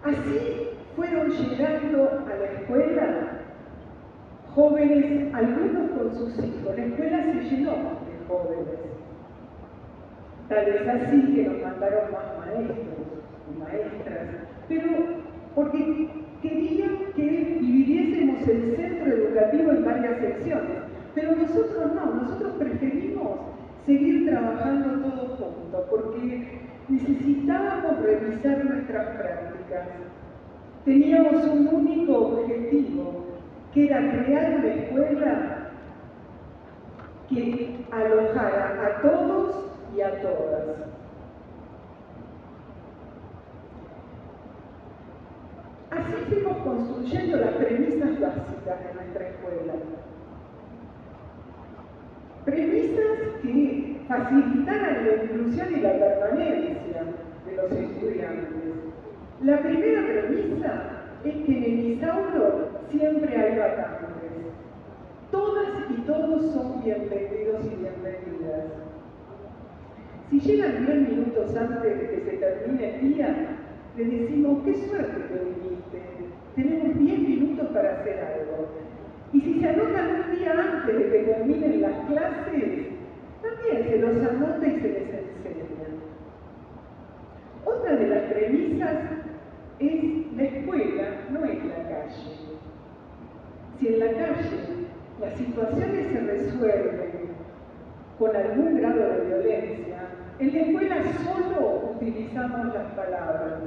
Así fueron llegando a la escuela jóvenes, algunos con sus hijos. La escuela se llenó de jóvenes. Tal vez así que nos mandaron más maestros y maestras, pero porque querían que dividiésemos el centro educativo en varias secciones. Pero nosotros no, nosotros preferimos seguir trabajando todos juntos, porque necesitábamos revisar nuestras prácticas. Teníamos un único objetivo, que era crear una escuela que alojara a todos y a todas. Así fuimos construyendo las premisas básicas de nuestra escuela. Premisas que facilitaran la inclusión y la permanencia de los estudiantes. La primera premisa es que en el Isauro siempre hay vacantes. Todas y todos son bienvenidos y bienvenidas. Si llegan 10 minutos antes de que se termine el día, le decimos, qué suerte que viniste, tenemos 10 minutos para hacer algo. Y si se anotan un día antes de que terminen las clases, también se los anota y se les enseña. Otra de las premisas es la escuela, no es la calle. Si en la calle las situaciones se resuelven con algún grado de violencia, en la escuela solo utilizamos las palabras.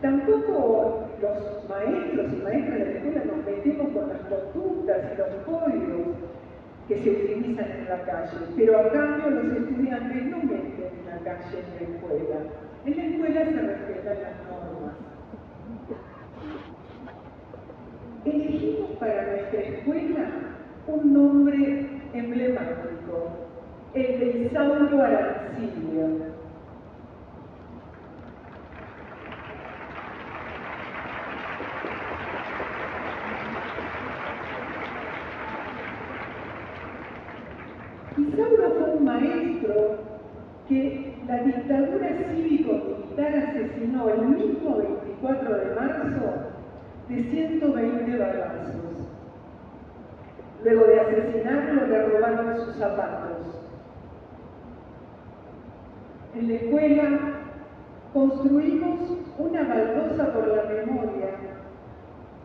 Tampoco los maestros y maestras de la escuela nos metemos con las conductas y los códigos que se utilizan en la calle, pero a cambio los estudiantes no meten en la calle en la escuela. En la escuela se respetan las normas. Elegimos para nuestra escuela un nombre emblemático, el de Isauro Arancilio. Isauro fue un maestro que la dictadura cívico-militar asesinó el mismo 24 de marzo de 120 balazos. Luego de asesinarlo le robaron sus zapatos. En la escuela construimos una baldosa por la memoria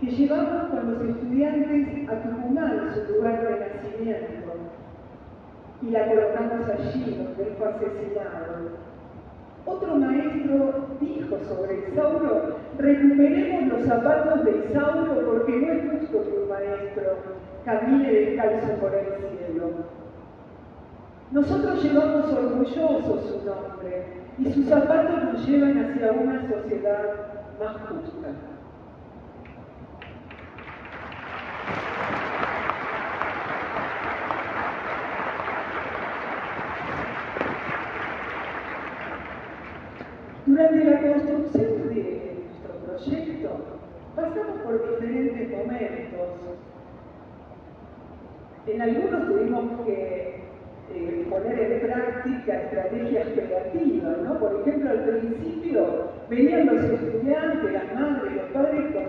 que llevamos con los estudiantes a Tucumán, su lugar de nacimiento y la colocamos allí donde fue asesinado. Otro maestro dijo sobre Isauro, recuperemos los zapatos de Isauro porque no es justo que un maestro camine descalzo por el cielo. Nosotros llevamos orgullosos su nombre y sus zapatos nos llevan hacia una sociedad más justa. Durante la construcción de nuestro proyecto pasamos por diferentes momentos. En algunos tuvimos que eh, poner en práctica estrategias creativas, ¿no? Por ejemplo, al principio venían los estudiantes, las madres, los padres con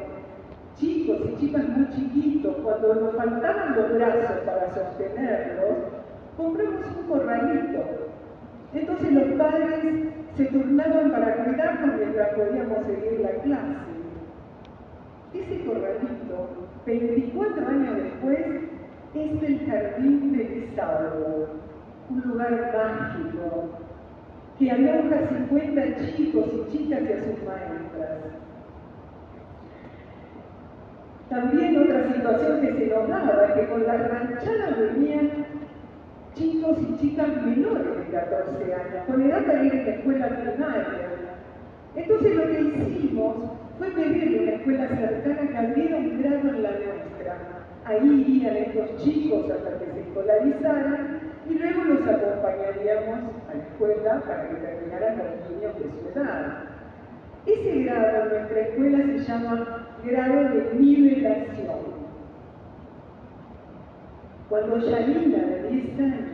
chicos y chicas muy chiquitos, cuando nos faltaban los brazos para sostenerlos, compramos un corralito. Entonces los padres se turnaban para cuidarnos mientras podíamos seguir la clase. Ese corralito, 24 años después, es el jardín de Isauro, un lugar mágico que aloja a 50 chicos y chicas y a sus maestras. También otra situación que se nos daba es que con la ranchada venían chicos y chicas menores de 14 años, con edad para ir a la escuela primaria. Entonces lo que hicimos fue pedirle a una escuela cercana que abriera un grado en la nuestra. Ahí irían estos chicos hasta que se escolarizaran y luego los acompañaríamos a la escuela para que terminaran los niños de su edad. Ese grado en nuestra escuela se llama grado de nivelación. Cuando Yanina, de 10 años,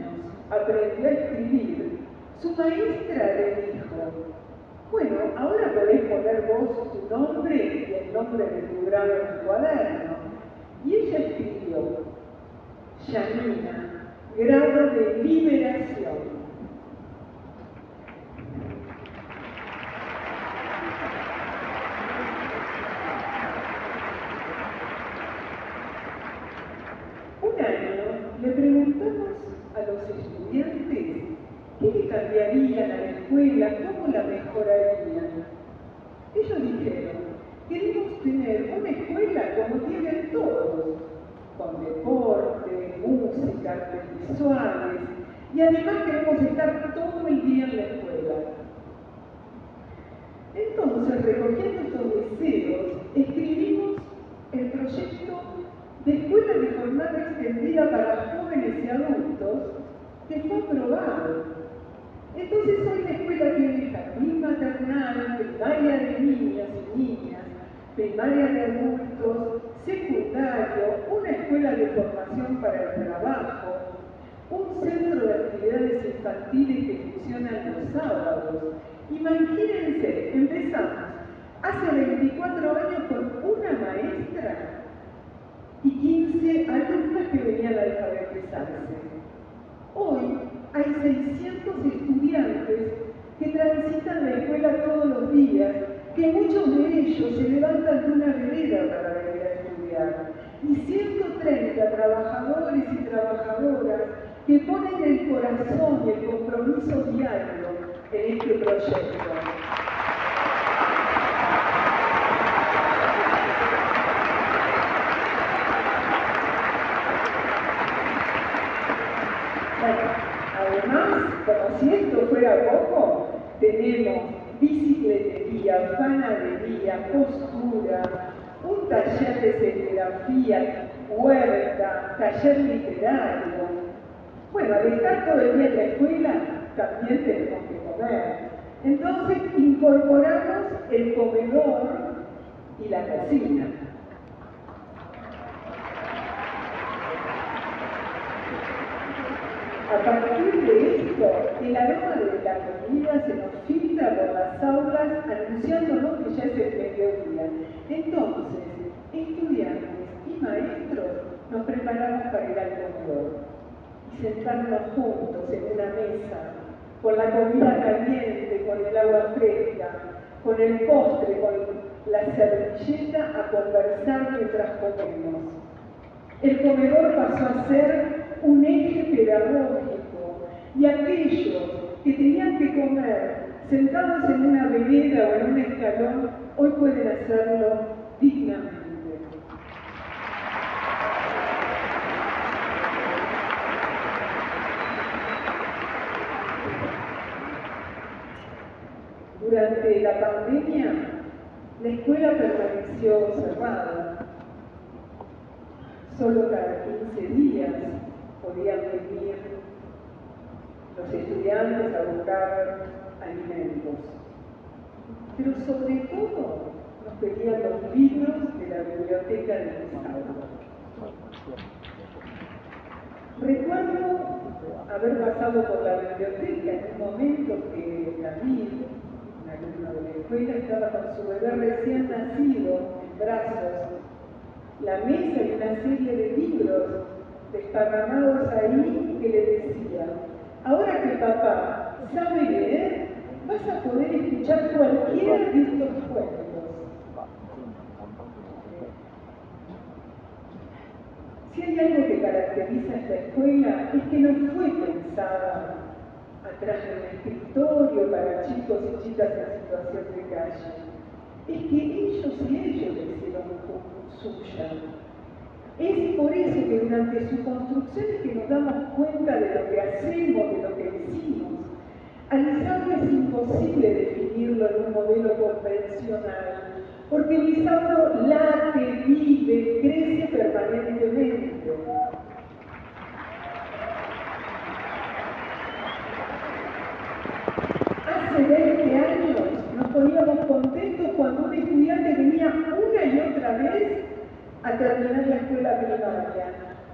aprendió a escribir, su maestra le dijo, bueno, ahora podés poner vos tu nombre y el nombre de tu grado en tu cuaderno. Y ella escribió, Yanina, grado de liberación. Un año le preguntamos a los estudiantes qué le cambiarían a la escuela, cómo la mejorarían. Ellos dijeron, queremos tener una escuela como tienen todos, con deporte, música, artes visuales, y además queremos estar todo el día en la escuela. Entonces, recogiendo estos deseos, escribimos el proyecto Escuela de Jornada Extendida para Jóvenes y Adultos, que fue aprobado. Entonces hoy la escuela tiene jardín maternal, primaria de niñas y niñas, primaria de adultos, secundario, una escuela de formación para el trabajo, un centro de actividades infantiles que funciona los sábados. Imagínense, empezamos hace 24 años con una maestra 15 alumnas que venían a alfabetizarse. Hoy hay 600 estudiantes que transitan la escuela todos los días, que muchos de ellos se levantan de una vereda para venir a estudiar, y 130 trabajadores y trabajadoras que ponen el corazón y el compromiso diario en este proyecto. además, como si esto fuera poco, tenemos bicicletería, panadería, costura, un taller de serigrafía, huerta, taller literario, bueno, al estar todo el día en la escuela, también tenemos que comer. Entonces incorporamos el comedor y la cocina. A partir de esto, el aroma de la comida se nos filtra por las aulas anunciándonos que ya es el mediodía. Entonces, estudiantes y maestros nos preparamos para ir al comedor sentarnos juntos en una mesa, con la comida caliente, con el agua fresca, con el postre, con la servilleta a conversar mientras comemos. El comedor pasó a ser un eje pedagógico y aquellos que tenían que comer sentados en una vereda o en un escalón, hoy pueden hacerlo dignamente. Durante la pandemia, la escuela permaneció cerrada. Solo cada 15 días podían venir los estudiantes a buscar alimentos. Pero sobre todo nos pedían los libros de la biblioteca del Estado. Recuerdo haber pasado por la biblioteca en un momento que David alumno de la escuela, estaba con su bebé recién nacido en brazos, la mesa y una serie de libros desparramados ahí que le decían, ahora que papá sabe leer, vas a poder escuchar cualquiera de estos cuentos. Si hay algo que caracteriza esta escuela es que no fue pensada atrás de un escritorio para chicos y chicas en situación de calle. Es que ellos y ellos hicieron suya. Es por eso que durante su construcción es que nos damos cuenta de lo que hacemos, de lo que decimos. Lisauro es imposible definirlo en un modelo convencional, porque Lisauro late, vive, crece permanentemente. hace 20 años nos poníamos contentos cuando un estudiante venía una y otra vez a terminar la escuela primaria.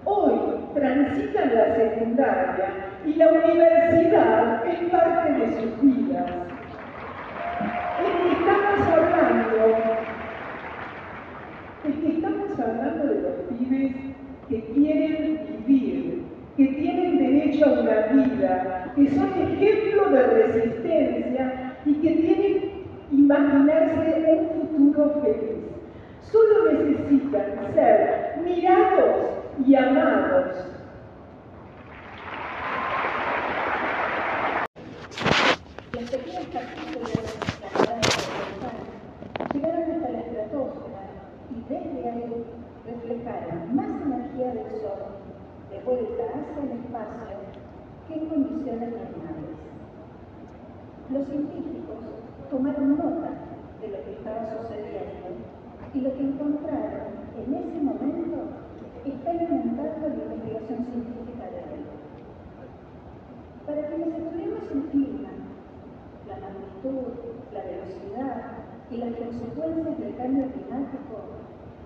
Hoy transitan la secundaria y la universidad es parte de sus vidas. Es que estamos hablando, es que estamos hablando de los pibes que quieren vivir, que tienen derecho a una vida, que son ejemplo de resistencia y que tienen imaginarse un futuro feliz. Solo necesitan ser mirados y amados. Las pequeñas partículas llegaron hasta la estratosfera y desde ahí reflejaron más energía del Sol de vuelta hacia el espacio que en condiciones normales. Los científicos tomaron nota de lo que estaba sucediendo y lo que encontraron en ese momento está alimentando la investigación científica de hoy. Para quienes estudiamos el clima, la magnitud, la velocidad y las consecuencias del cambio climático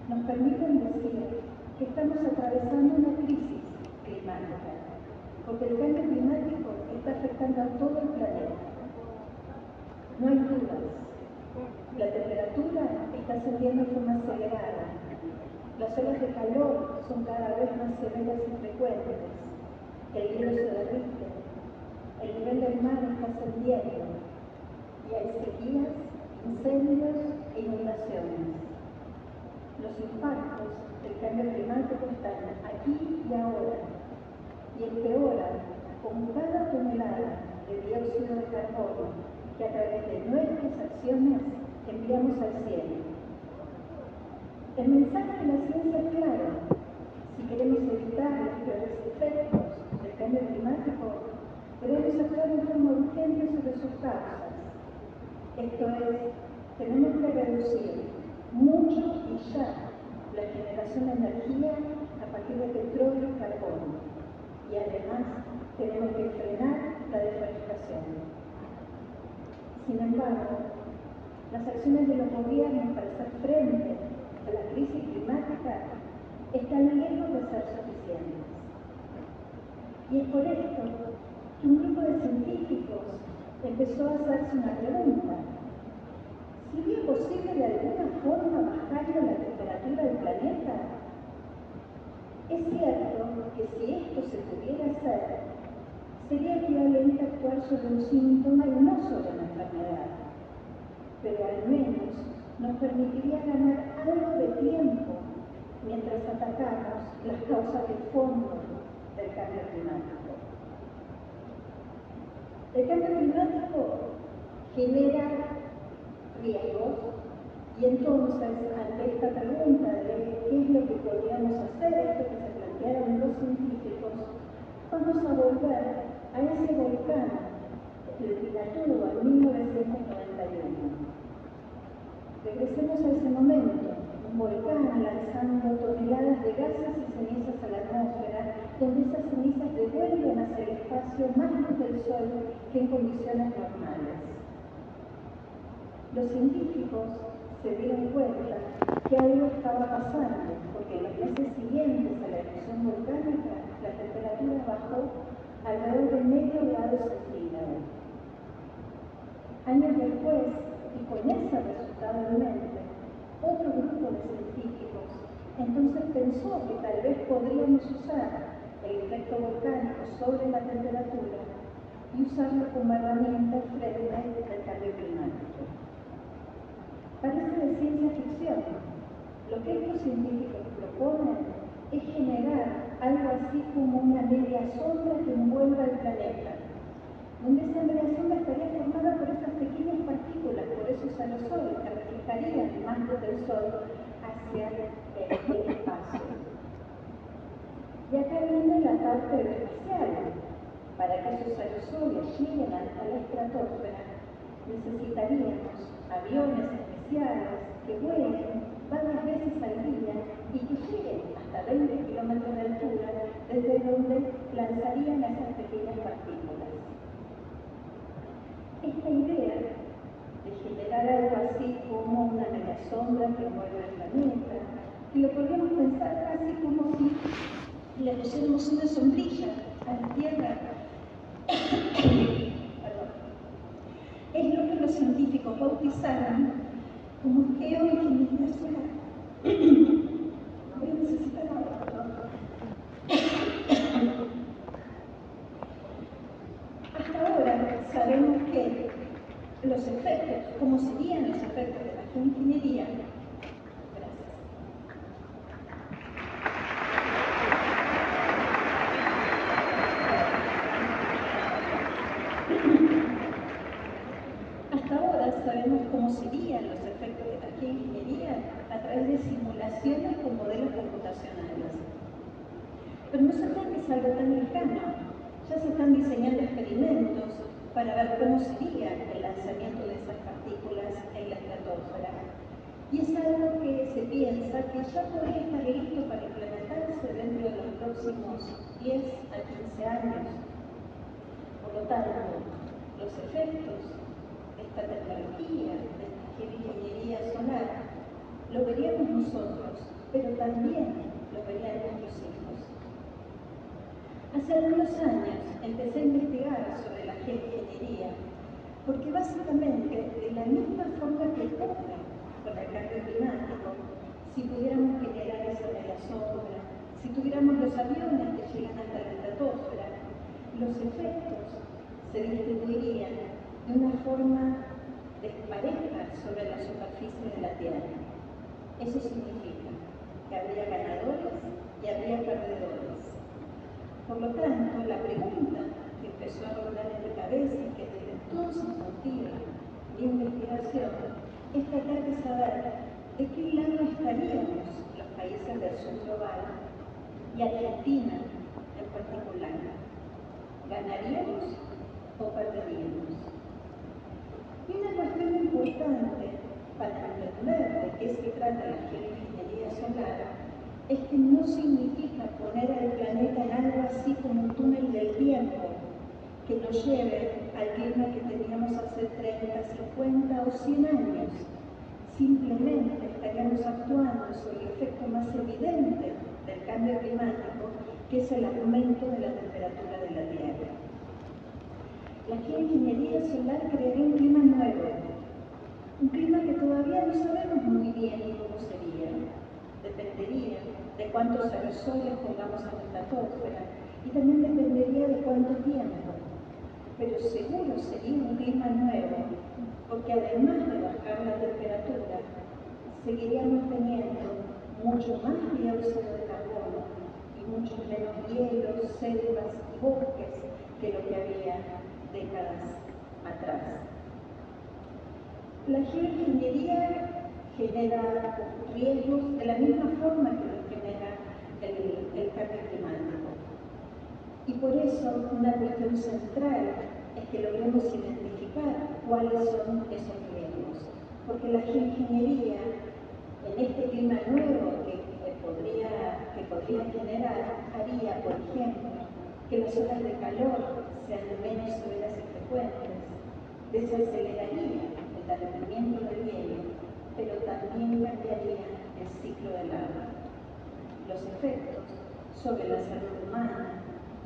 nos permiten decir que estamos atravesando una crisis climática, porque el cambio climático está afectando a todo el planeta. No hay dudas. La temperatura está ascendiendo de forma acelerada. Las olas de calor son cada vez más severas y frecuentes. El hielo se derrite. El nivel del mar está ascendiendo. Y hay sequías, incendios e inundaciones. Los impactos del cambio climático están aquí y ahora y empeoran con cada tonelada de dióxido de carbono que a través de nuestras acciones enviamos al cielo. El mensaje de la ciencia es claro. Si queremos evitar los peores efectos del cambio climático, debemos actuar de forma urgente sobre sus causas. Esto es, tenemos que reducir mucho y ya la generación de energía a partir de petróleo y carbono. Y además tenemos que frenar la deforestación. Sin embargo, las acciones de los gobiernos para hacer frente a la crisis climática están lejos de ser suficientes. Y es por esto que un grupo de científicos empezó a hacerse una pregunta. ¿Sería posible de alguna forma bajar la temperatura del planeta? Es cierto que si esto se pudiera hacer, sería equivalente a actuar sobre un síntoma y no. Pero al menos nos permitiría ganar algo de tiempo mientras atacamos las causas del fondo del cambio climático. El cambio climático genera riesgos y entonces ante esta pregunta de qué es lo que podríamos hacer, esto que se plantearon los científicos, vamos a volver a ese volcán, el Pinatubo, en 1991. Regresemos a ese momento, un volcán lanzando toneladas de gases y cenizas a la atmósfera, donde esas cenizas devuelven hacia el espacio más luz del Sol que en condiciones normales. Los científicos se dieron cuenta que algo estaba pasando, porque en los meses siguientes a la erupción volcánica la temperatura bajó alrededor de medio grado centígrado. Años después, y con ese resultado en mente, otro grupo de científicos entonces pensó que tal vez podríamos usar el efecto volcánico sobre la temperatura y usarlo como herramienta frente al cambio climático. Parece de ciencia ficción. Lo que estos científicos proponen es generar algo así como una media sombra que envuelva el planeta, donde esa estaría formada por estas pequeñas partículas, por esos aerosoles que reflejarían el manto del Sol hacia el espacio. Y acá viene la parte espacial. Para que esos aerosoles lleguen a la estratosfera, necesitaríamos aviones especiales que vuelen varias veces al día y que lleguen hasta 20 kilómetros de altura desde donde lanzarían esas pequeñas partículas. Esta idea de generar algo así como una media sombra que envuelve el planeta, que lo podríamos pensar casi como si le pusiéramos una sombrilla a la Tierra. es lo que los científicos bautizaron como geoingeniería solar. Voy a necesitar ahora. Hasta ahora sabemos que los efectos, cómo serían los efectos de la geoingeniería, Hasta ahora sabemos cómo serían los efectos de la geoingeniería a través de simulaciones con modelos computacionales. Pero no se trata que es algo tan lejano. Ya se están diseñando experimentos para ver cómo sería el lanzamiento de esas partículas en la estratosfera. y es algo que se piensa que ya podría estar listo para implementarse dentro de los próximos 10 a 15 años. Por lo tanto, los efectos de esta tecnología, de esta geoingeniería solar, lo veríamos nosotros, pero también lo verían nuestros hijos. Hace algunos años empecé a investigar sobre la geoingeniería, porque básicamente, de la misma forma que ocurre con el cambio climático, si pudiéramos generar esa de la sombra, si tuviéramos los aviones que llegan hasta la estratosfera, los efectos se distribuirían de una forma despareja sobre la superficie de la Tierra. Eso significa que habría ganadores y habría perdedores. Por lo tanto, la pregunta que empezó a rodar en mi cabeza y que desde entonces motiva mi investigación es tratar de saber de qué lado estaríamos los países del sur global y Argentina en particular. ¿Ganaríamos o perderíamos? Y una cuestión importante para entender de qué se trata la geoingeniería solar es que no significa poner al planeta en algo así como un túnel del tiempo que nos lleve al clima que teníamos hace 30, 50 o 100 años. Simplemente estaríamos actuando sobre el efecto más evidente del cambio climático, que es el aumento de la temperatura de la Tierra. La geoingeniería solar crearía un clima nuevo, un clima que todavía no sabemos muy bien cómo sería. Dependería de cuántos aerosoles pongamos en la atmósfera y también dependería de cuánto tiempo. Pero seguro sería un clima nuevo, porque además de bajar la temperatura, seguiríamos teniendo mucho más dióxido de carbono y mucho menos hielos, selvas y bosques que lo que había décadas atrás. La geoingeniería genera riesgos de la misma forma que lo genera el, el cambio climático. Y por eso una cuestión central es que logremos identificar cuáles son esos riesgos. Porque la geoingeniería, en este clima nuevo que, podría, que podría generar, haría, por ejemplo, que las olas de calor sean menos severas y frecuentes, desaceleraría derretimiento del hielo, pero también cambiaría el ciclo del agua. Los efectos sobre la salud humana,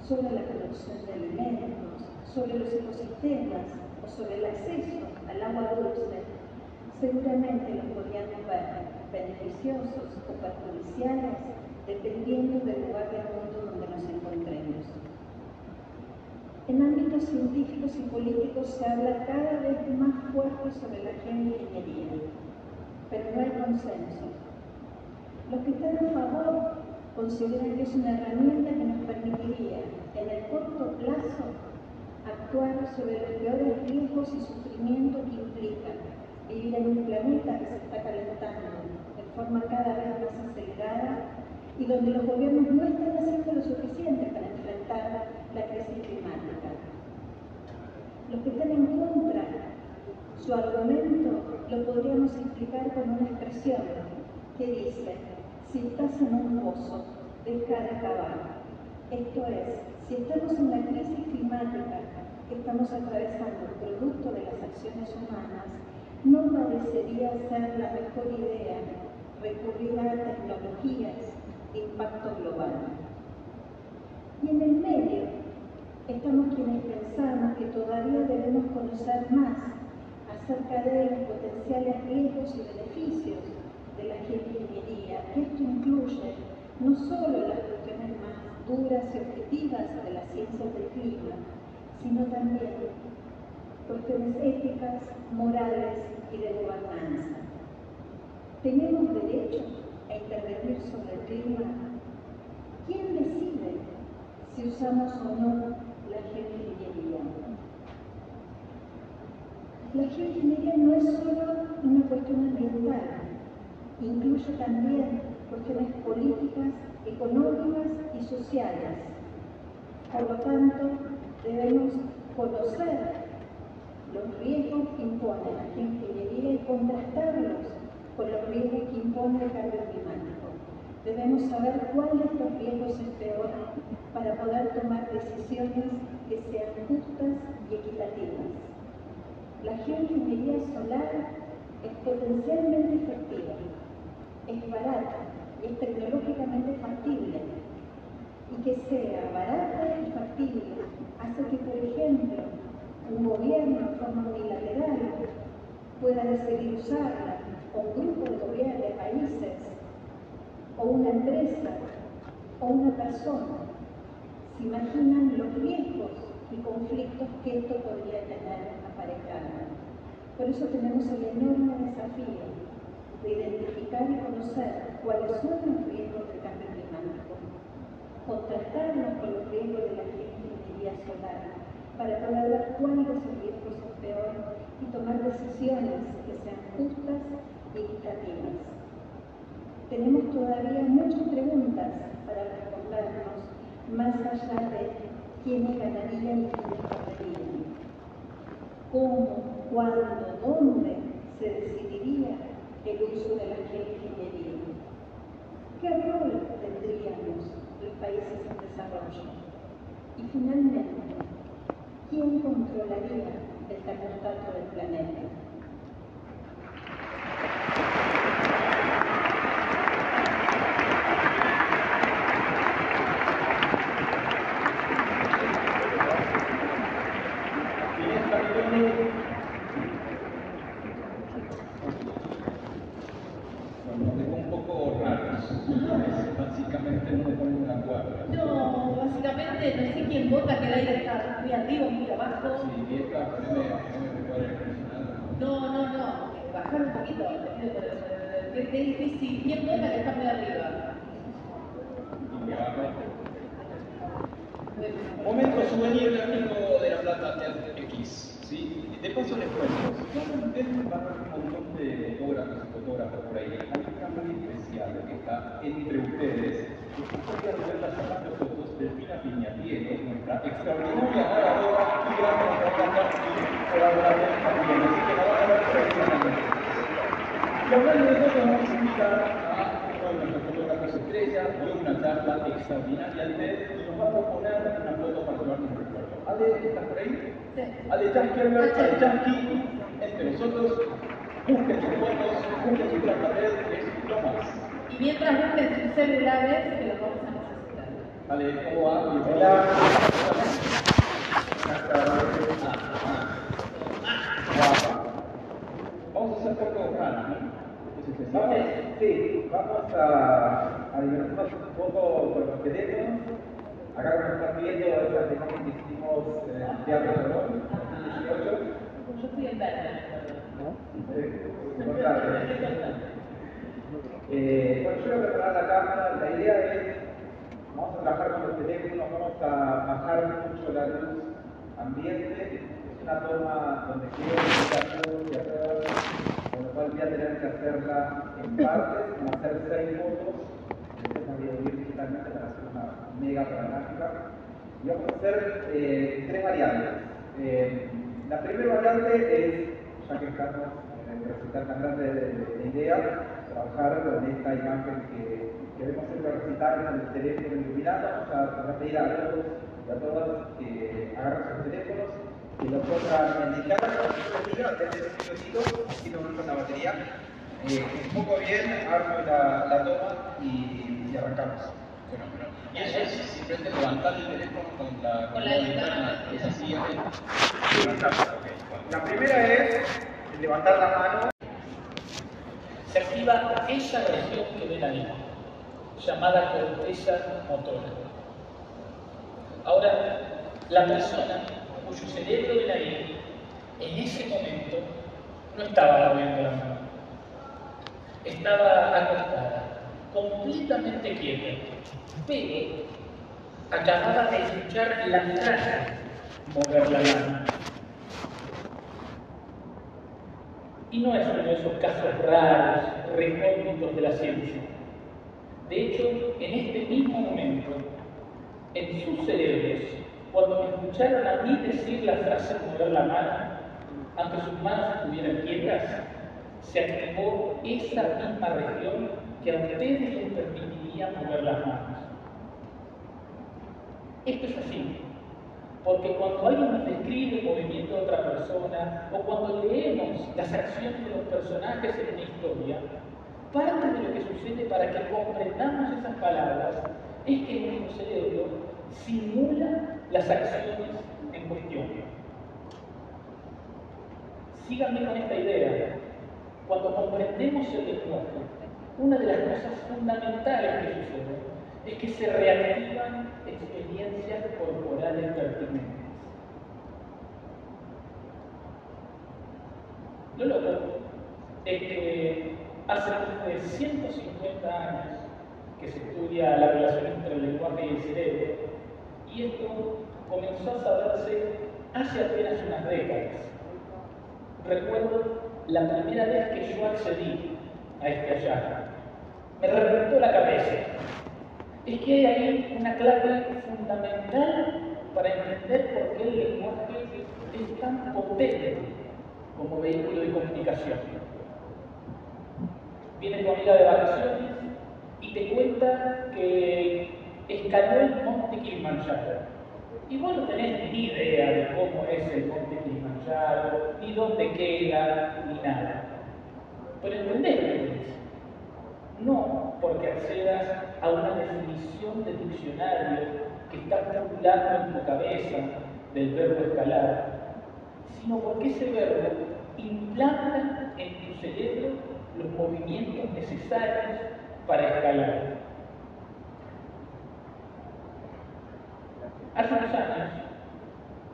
sobre la producción de alimentos, sobre los ecosistemas o sobre el acceso al agua dulce, seguramente los podríamos ver beneficiosos o perjudiciales dependiendo del lugar del mundo donde nos encontremos. En ámbitos científicos y políticos se habla cada vez más fuerte sobre la geoingeniería, pero no hay consenso. Los que están a favor consideran que es una herramienta que nos permitiría, en el corto plazo, actuar sobre los peores riesgos y sufrimientos que implica vivir en un planeta que se está calentando de forma cada vez más acelerada y donde los gobiernos no están haciendo lo suficiente para enfrentar la crisis climática. Los que están en contra, su argumento lo podríamos explicar con una expresión que dice, si estás en un pozo, deja de cavar. Esto es, si estamos en la crisis climática que estamos atravesando producto de las acciones humanas, no parecería ser la mejor idea recurrir a tecnologías impacto global. Y en el medio estamos quienes pensamos que todavía debemos conocer más acerca de los potenciales riesgos y beneficios de la geoingeniería, esto incluye no solo las cuestiones más duras y objetivas de las ciencias del clima, sino también cuestiones éticas, morales y de gobernanza. ¿Tenemos derecho a intervenir sobre el clima? ¿Quién decide si usamos o no la geoingeniería? La geoingeniería no es solo una cuestión ambiental, incluye también cuestiones políticas, económicas y sociales. Por lo tanto, debemos conocer los riesgos que impone la geoingeniería y contrastarlos por los riesgos que impone el cambio climático. Debemos saber cuál de estos riesgos es peor para poder tomar decisiones que sean justas y equitativas. La geoingeniería solar es potencialmente efectiva, es barata y es tecnológicamente factible. Y que sea barata y factible hace que, por ejemplo, un gobierno en forma unilateral pueda decidir usarla, o un grupo de gobiernos de países, o una empresa, o una persona. Se imaginan los riesgos y conflictos que esto podría tener Por eso tenemos el enorme desafío de identificar y conocer cuáles son los riesgos del cambio climático, contrastarlos con los riesgos de la ingeniería solar, para poder ver cuál de esos riesgos es peor y tomar decisiones que sean justas y equitativas. Tenemos todavía muchas preguntas para respondernos, más allá de quiénes ganarían y quiénes perderían. ¿Cómo, cuándo, dónde se decidiría el uso de la geoingeniería? ¿Qué rol tendríamos los países en desarrollo? Y finalmente, ¿quién controlaría el termostato del planeta? Nos dejó un poco Básicamente no dejó ninguna cuadra. No, básicamente no sé quién vota que el aire está muy arriba o muy abajo. Sí, poneme, poneme cuadra acondicionado. No, no, no, bajar un poquito, qué difícil. ¿Quién vota que está muy arriba? Y abajo. Momento souvenir gráfico de la plata X. ¿sí? De paso les cuento, ustedes van a ver un montón de fotógrafos y fotógrafas por ahí. Hay una muy especial que está entre ustedes, que es podría verla sacando fotos de Pina Piñatiero, nuestra extraordinaria oradora y gran propaganda y colaboradora también. Así que la van a ver profesionalmente. Y hablando de eso, vamos a invitar a uno de nuestros fotógrafos estrella, dio una charla extraordinaria TED y nos va a proponer una foto para recuerdo. Ale, ¿estás por ahí? Sí. Ale Jaskerberg, Ale Jasky, entre nosotros, busquen sus fotos, busquen su placa red, es lo más. Y mientras busquen sus celulares, que los vamos a necesitar. Ale, ¿cómo va? Hola. Vamos a hacer fotos raras, ¿no? Vamos, ¿sí? sí, vamos a, a divertirnos un poco con los teléfonos. Acá como están viendo esa temática que hicimos en el Teatro Colón, 2018. Yo estoy en. Eh, importante. Eh, bueno, yo voy a preparar la cámara. La idea es, vamos a trabajar con los teléfonos, vamos a bajar mucho la luz ambiente. Es una toma donde quiero quitar luz y atrás, con lo cual voy a tener que hacerla en partes, como hacer seis fotos. Después voy a dividir digitalmente para hacer mega panorámica. Y vamos a hacer eh, tres variantes. Eh, la primera variante es, ya que estamos en el recital tan grande de, de, de ideas, trabajar con esta imagen que queremos hacer recital con el teléfono iluminado. Vamos a, pedir a todos y a todas que agarren sus teléfonos y lo pongan en el cámara, antes un así no con la batería. Eh, un poco bien, armo la, la toma y arrancamos. Y eso es simplemente levantar el teléfono con la, la la. La primera es levantar la mano se activa esa región que ven ahí, llamada corteza motora. Ahora, la persona cuyo cerebro ven ahí, en ese momento, no estaba moviendo la mano. Estaba acostada, completamente quieta, pero acababa de escuchar la frase mover la mano. Y no es uno de esos casos raros, recónditos de la ciencia. De hecho, en este mismo momento, en sus cerebros, cuando me escucharon a mí decir la frase mover la mano, aunque sus manos estuvieran quietas, se activó esa misma región que a ustedes les permitiría mover las manos. Esto es así, porque cuando alguien nos describe el movimiento de otra persona o cuando leemos las acciones de los personajes en una historia, parte de lo que sucede para que comprendamos esas palabras es que nuestro cerebro simula las acciones en cuestión. Síganme con esta idea. Cuando comprendemos el lenguaje, una de las cosas fundamentales que sucede es que se reactivan experiencias corporales pertinentes. Lo loco es que hace más de 150 años que se estudia la relación entre el lenguaje y el cerebro, y esto comenzó a saberse hace apenas unas décadas. Recuerdo la primera vez que yo accedí a este hallazgo. Me reventó la cabeza es que hay ahí una clave fundamental para entender por qué el lenguaje es tan potente como vehículo de comunicación. Viene tu amiga de vacaciones y te cuenta que escaló el monte Kilimanjaro. Y vos no tenés ni idea de cómo es el monte Kilimanjaro, ni dónde queda, ni nada. Pero entendés lo que dice. No porque accedas a una definición de diccionario que está calculando en tu cabeza del verbo escalar, sino porque ese verbo implanta en tu cerebro los movimientos necesarios para escalar. Hace unos años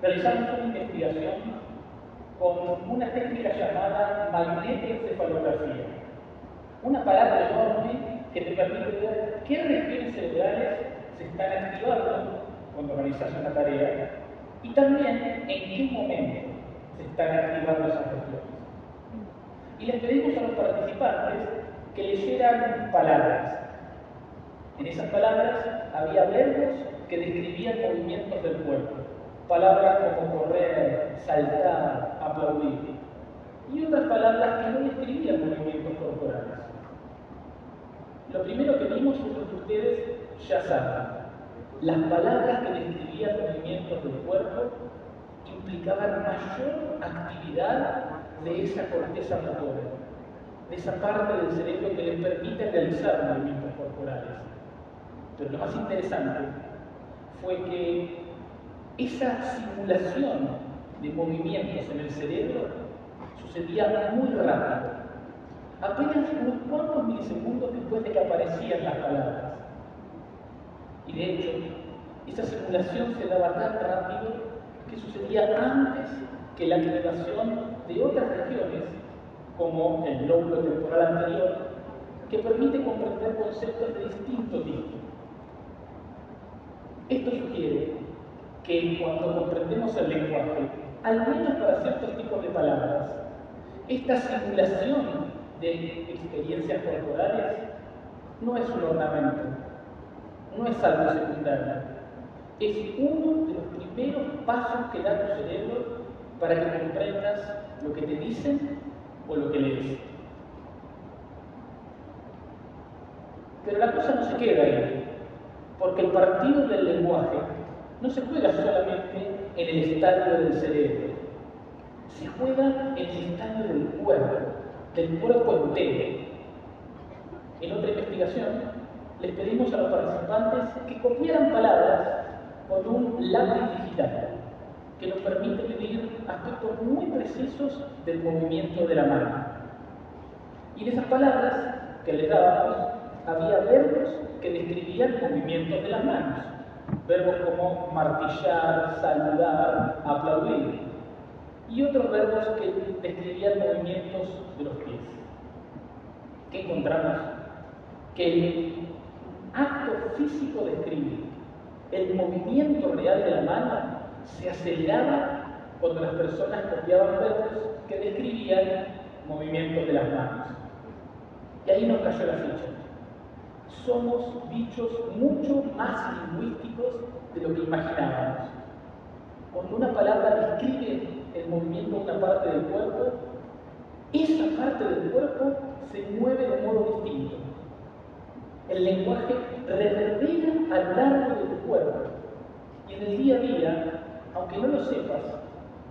realizamos una investigación con una técnica llamada magnetoencefalografía, una palabra enorme que te permite ver qué regiones cerebrales se están activando cuando realizas una tarea y también en qué momento se están activando esas regiones. Y les pedimos a los participantes que leyeran palabras. En esas palabras había verbos que describían movimientos del cuerpo, palabras como correr, saltar, aplaudir, y otras palabras que no describían movimientos corporales. Lo primero que vimos es lo que ustedes ya saben. Las palabras que describían movimientos del cuerpo implicaban mayor actividad de esa corteza motora, de esa parte del cerebro que les permite realizar movimientos corporales. Pero lo más interesante fue que esa simulación de movimientos en el cerebro sucedía muy rápido apenas unos cuantos milisegundos después de que aparecían las palabras. Y de hecho, esa simulación se daba tan rápido que sucedía antes que la activación de otras regiones, como el lóbulo temporal anterior, que permite comprender conceptos de distinto tipo. Esto sugiere que cuando comprendemos el lenguaje, al menos para ciertos tipos de palabras, esta simulación de experiencias corporales no es un ornamento, no es algo secundario, es uno de los primeros pasos que da tu cerebro para que comprendas lo que te dicen o lo que lees. Pero la cosa no se queda ahí, porque el partido del lenguaje no se juega solamente en el estadio del cerebro, se juega en el estadio del cuerpo del cuerpo entero. En otra investigación, les pedimos a los participantes que copiaran palabras con un lápiz digital, que nos permite medir aspectos muy precisos del movimiento de la mano. Y en esas palabras que les dábamos, había verbos que describían movimientos de las manos, verbos como martillar, saludar, aplaudir, y otros verbos que describían movimientos de los pies. ¿Qué encontramos? Que el acto físico de escribir, el movimiento real de la mano, se aceleraba cuando las personas copiaban verbos que describían movimientos de las manos. Y ahí nos cayó la ficha. Somos bichos mucho más lingüísticos de lo que imaginábamos. Cuando una palabra describe el movimiento de una parte del cuerpo, esa parte del cuerpo se mueve de modo distinto. El lenguaje reverbera a lo largo del cuerpo. Y en el día a día, aunque no lo sepas,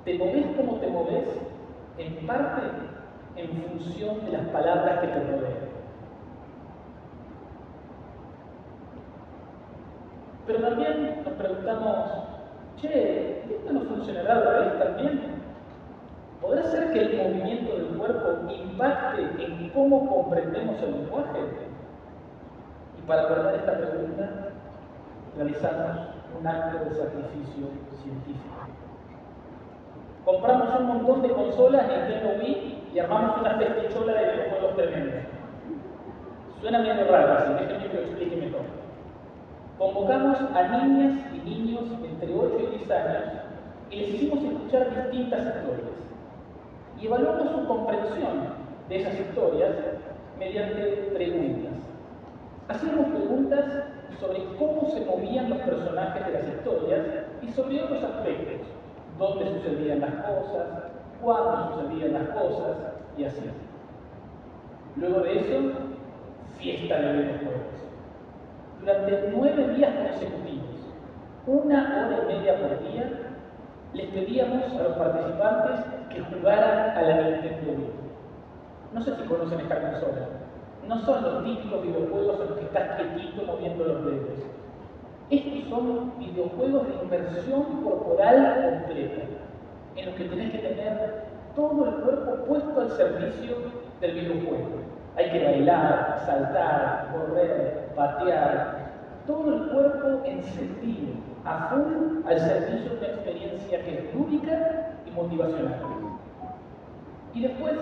te moves como te moves, en parte en función de las palabras que te rodean. Pero también nos preguntamos, che, ¿esto no funcionará al revés también? ¿Podrá ser que el movimiento del cuerpo impacte en cómo comprendemos el lenguaje? Y para abordar esta pregunta, realizamos un acto de sacrificio científico. Compramos un montón de consolas Nintendo Wii y armamos una festichola de videojuegos tremendos. Suena medio raro así, que lo explique mejor. Convocamos a niñas y niños entre 8 y 10 años y les hicimos escuchar distintas historias. Y evaluamos su comprensión de esas historias mediante preguntas. Hacíamos preguntas sobre cómo se movían los personajes de las historias y sobre otros aspectos, dónde sucedían las cosas, cuándo sucedían las cosas y así. Luego de eso, fiesta de videojuegos durante nueve días consecutivos, una hora y media por día, les pedíamos a los participantes que jugaran a la Nintendo Wii. No sé si conocen esta consola. No son los típicos videojuegos en los que estás quietito moviendo los dedos. Estos son videojuegos de inversión corporal completa, en los que tenés que tener todo el cuerpo puesto al servicio del videojuego. Hay que bailar, saltar, correr, patear, todo el cuerpo encendido, a full al servicio de una experiencia que es lúdica y motivacional. Y después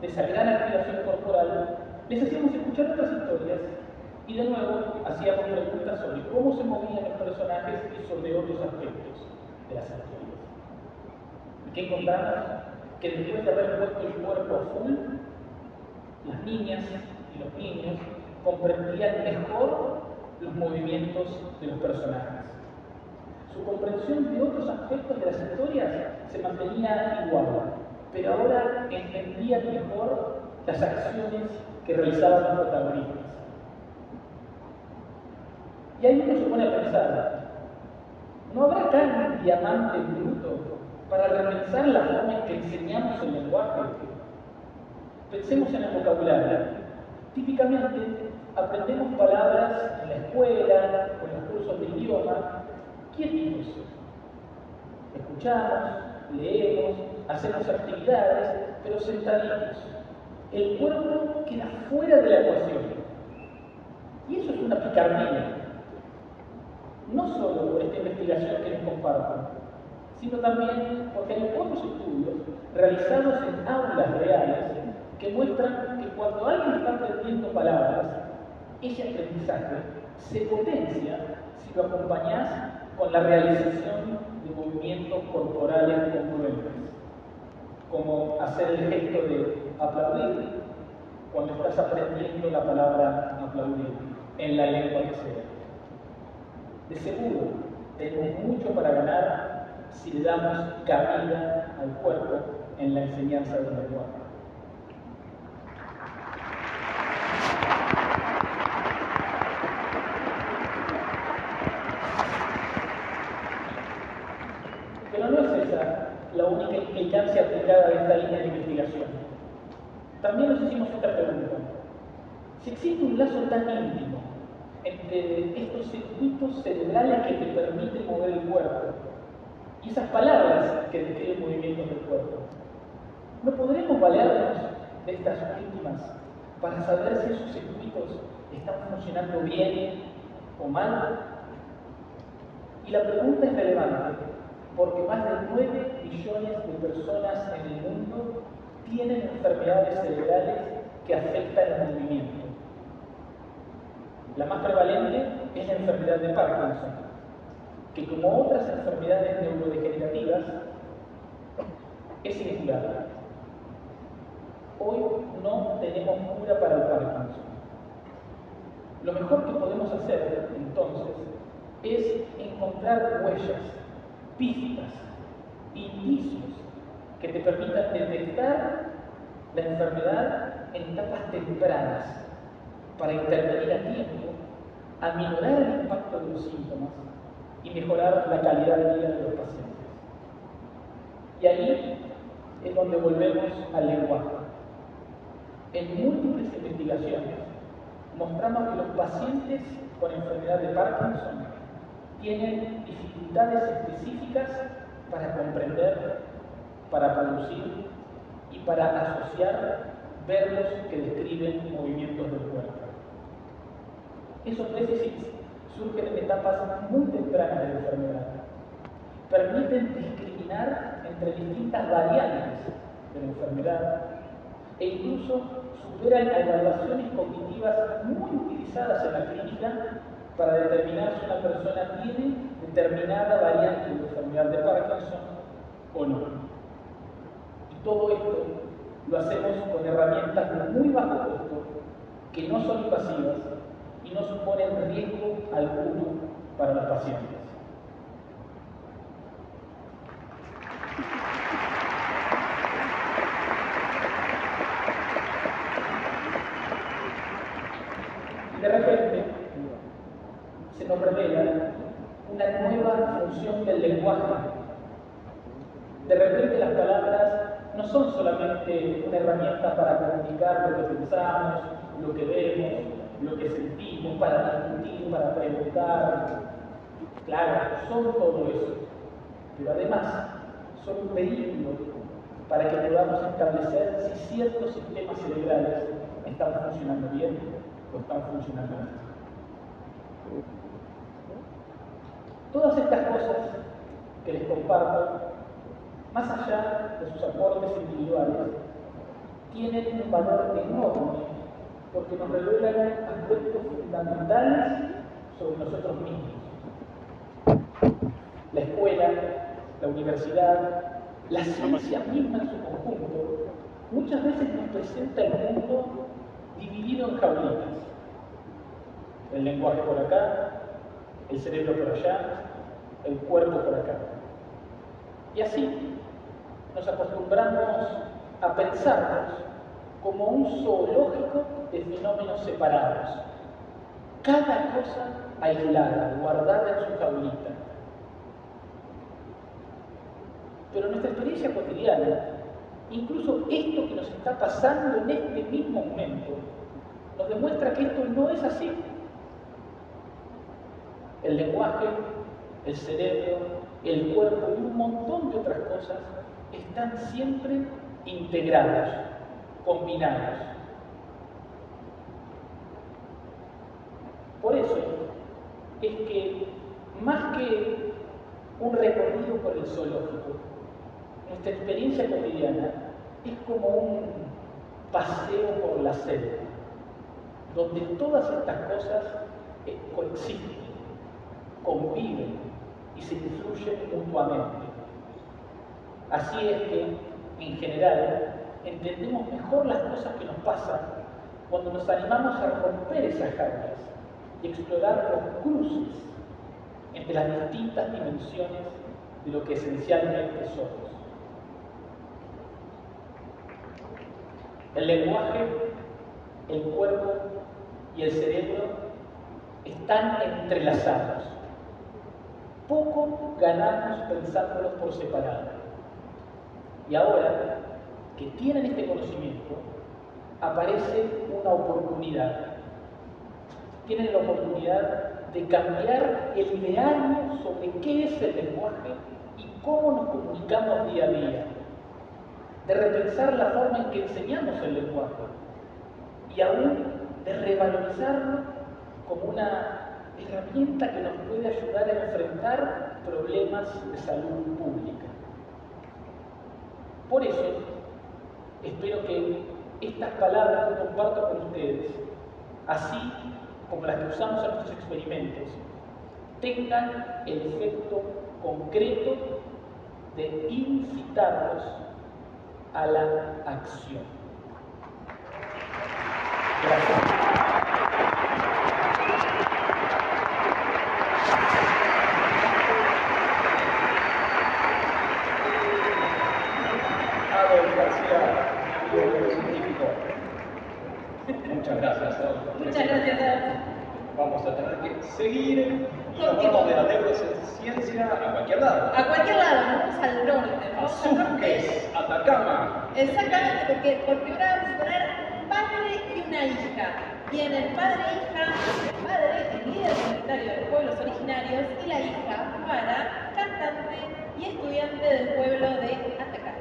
de esa gran activación corporal, les hacíamos escuchar otras historias y de nuevo hacíamos preguntas sobre cómo se movían los personajes y sobre otros aspectos de las historias. ¿Y qué encontramos? Que después de haber puesto el cuerpo a full, las niñas y los niños comprendían mejor los movimientos de los personajes. Su comprensión de otros aspectos de las historias se mantenía igual, pero ahora entendía mejor las acciones que realizaban los protagonistas. Y ahí uno se pone a pensar, ¿no habrá tan diamante bruto para realizar la forma en que enseñamos el lenguaje? Pensemos en el vocabulario. Típicamente aprendemos palabras en la escuela o en los cursos de idioma, quietitos. Escuchamos, leemos, hacemos actividades, pero sentaditos. El cuerpo queda fuera de la ecuación. Y eso es una picardía. No solo por esta investigación que nos comparten, sino también porque hay pocos estudios realizados en aulas reales que muestran que cuando alguien está aprendiendo palabras, ese aprendizaje se potencia si lo acompañas con la realización de movimientos corporales congruentes, como hacer el gesto de aplaudir cuando estás aprendiendo la palabra aplaudir en la lengua que sea. De seguro, tenemos mucho para ganar si le damos cabida al cuerpo en la enseñanza del lenguaje. La única implicancia aplicada de esta línea de investigación. También nos hicimos esta pregunta. Si existe un lazo tan íntimo entre estos circuitos cerebrales que te permiten mover el cuerpo y esas palabras que describen movimientos del cuerpo, ¿no podremos valernos de estas últimas para saber si esos circuitos están funcionando bien o mal? Y la pregunta es relevante porque más de 9 millones de personas en el mundo tienen enfermedades cerebrales que afectan el movimiento. La más prevalente es la enfermedad de Parkinson, que como otras enfermedades neurodegenerativas es incurable. Hoy no tenemos cura para el Parkinson. Lo mejor que podemos hacer entonces es encontrar huellas pistas, indicios que te permitan detectar la enfermedad en etapas tempranas para intervenir a tiempo, aminorar el impacto de los síntomas y mejorar la calidad de vida de los pacientes. Y ahí es donde volvemos al lenguaje. En múltiples investigaciones mostramos que los pacientes con enfermedad de Parkinson tienen dificultades específicas para comprender, para producir y para asociar verbos que describen movimientos del cuerpo. Esos déficits surgen en etapas muy tempranas de la enfermedad. Permiten discriminar entre distintas variantes de la enfermedad e incluso superan a evaluaciones cognitivas muy utilizadas en la clínica para determinar si una persona tiene determinada variante de enfermedad de Parkinson o no. Y todo esto lo hacemos con herramientas de muy bajo costo, que no son invasivas y no suponen riesgo alguno para los pacientes. De repente se nos revela una nueva función del lenguaje. De repente las palabras no son solamente una herramienta para comunicar lo que pensamos, lo que vemos, lo que sentimos, para discutir, para preguntar. Claro, son todo eso. Pero además son un vehículo para que podamos establecer si ciertos sistemas cerebrales están funcionando bien o están funcionando mal. Todas estas cosas que les comparto, más allá de sus aportes individuales, tienen un valor enorme porque nos revelan aspectos fundamentales sobre nosotros mismos. La escuela, la universidad, la ciencia misma en su conjunto, muchas veces nos presenta el mundo dividido en jaulitas. El lenguaje por acá, el cerebro por allá, el cuerpo por acá. Y así nos acostumbramos a pensarnos como un zoológico de fenómenos separados. Cada cosa aislada, guardada en su jaulita. Pero nuestra experiencia cotidiana, incluso esto que nos está pasando en este mismo momento, nos demuestra que esto no es así. El lenguaje, el cerebro, el cuerpo y un montón de otras cosas están siempre integrados, combinados. Por eso es que más que un recorrido por el zoológico, nuestra experiencia cotidiana es como un paseo por la selva, donde todas estas cosas eh, coexisten, conviven y se influyen mutuamente. Así es que, en general, entendemos mejor las cosas que nos pasan cuando nos animamos a romper esas jaulas y explorar los cruces entre las distintas dimensiones de lo que esencialmente somos. El lenguaje, el cuerpo y el cerebro están entrelazados. Poco ganamos pensándolos por separado. Y ahora que tienen este conocimiento, aparece una oportunidad. Tienen la oportunidad de cambiar el ideario sobre qué es el lenguaje y cómo nos comunicamos día a día. De repensar la forma en que enseñamos el lenguaje y aún de revalorizarlo como una herramienta que nos puede ayudar a enfrentar problemas de salud pública. Por eso, espero que estas palabras que comparto con ustedes, así como las que usamos en nuestros experimentos, tengan el efecto concreto de incitarlos a la acción. Gracias. Abel García, mi amigo Muchas gracias. Muchas gracias a Vamos a tener que seguir y nos vamos de la neurociencia a cualquier lado. A cualquier lado, nos vamos al norte. A. Sucres, Atacama. Exactamente, porque por primera vez vamos a poner un padre y una hija. Vienen padre e hija, el padre, el líder comunitario de los pueblos originarios, y la hija, para cantante y estudiante del pueblo de Atacama.